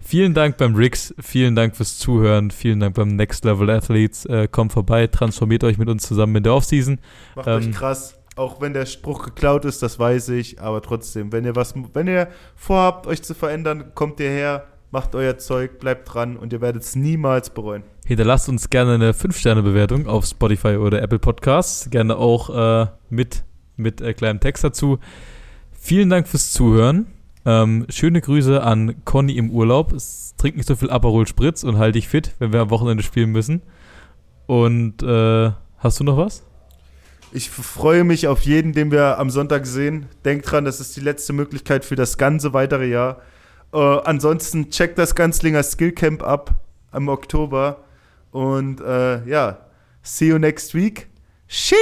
vielen Dank beim Rix, vielen Dank fürs Zuhören, vielen Dank beim Next Level Athletes. Äh, kommt vorbei, transformiert euch mit uns zusammen in der Offseason. Macht Ähm, euch krass. Auch wenn der Spruch geklaut ist, das weiß ich, aber trotzdem, wenn ihr was, wenn ihr vorhabt, euch zu verändern, kommt ihr her, macht euer Zeug, bleibt dran und ihr werdet es niemals bereuen. Hinterlasst uns gerne eine 5-Sterne-Bewertung auf Spotify oder Apple Podcasts. Gerne auch äh, mit, mit äh, kleinem Text dazu. Vielen Dank fürs Zuhören. Ähm, schöne Grüße an Conny im Urlaub. Es trinkt nicht so viel Aperol Spritz und halt dich fit, wenn wir am Wochenende spielen müssen. Und äh, hast du noch was? Ich freue mich auf jeden, den wir am Sonntag sehen. Denkt dran, das ist die letzte Möglichkeit für das ganze weitere Jahr. Äh, ansonsten checkt das Ganzlinger Skillcamp ab im Oktober. Und äh, ja, see you next week. Sheesh.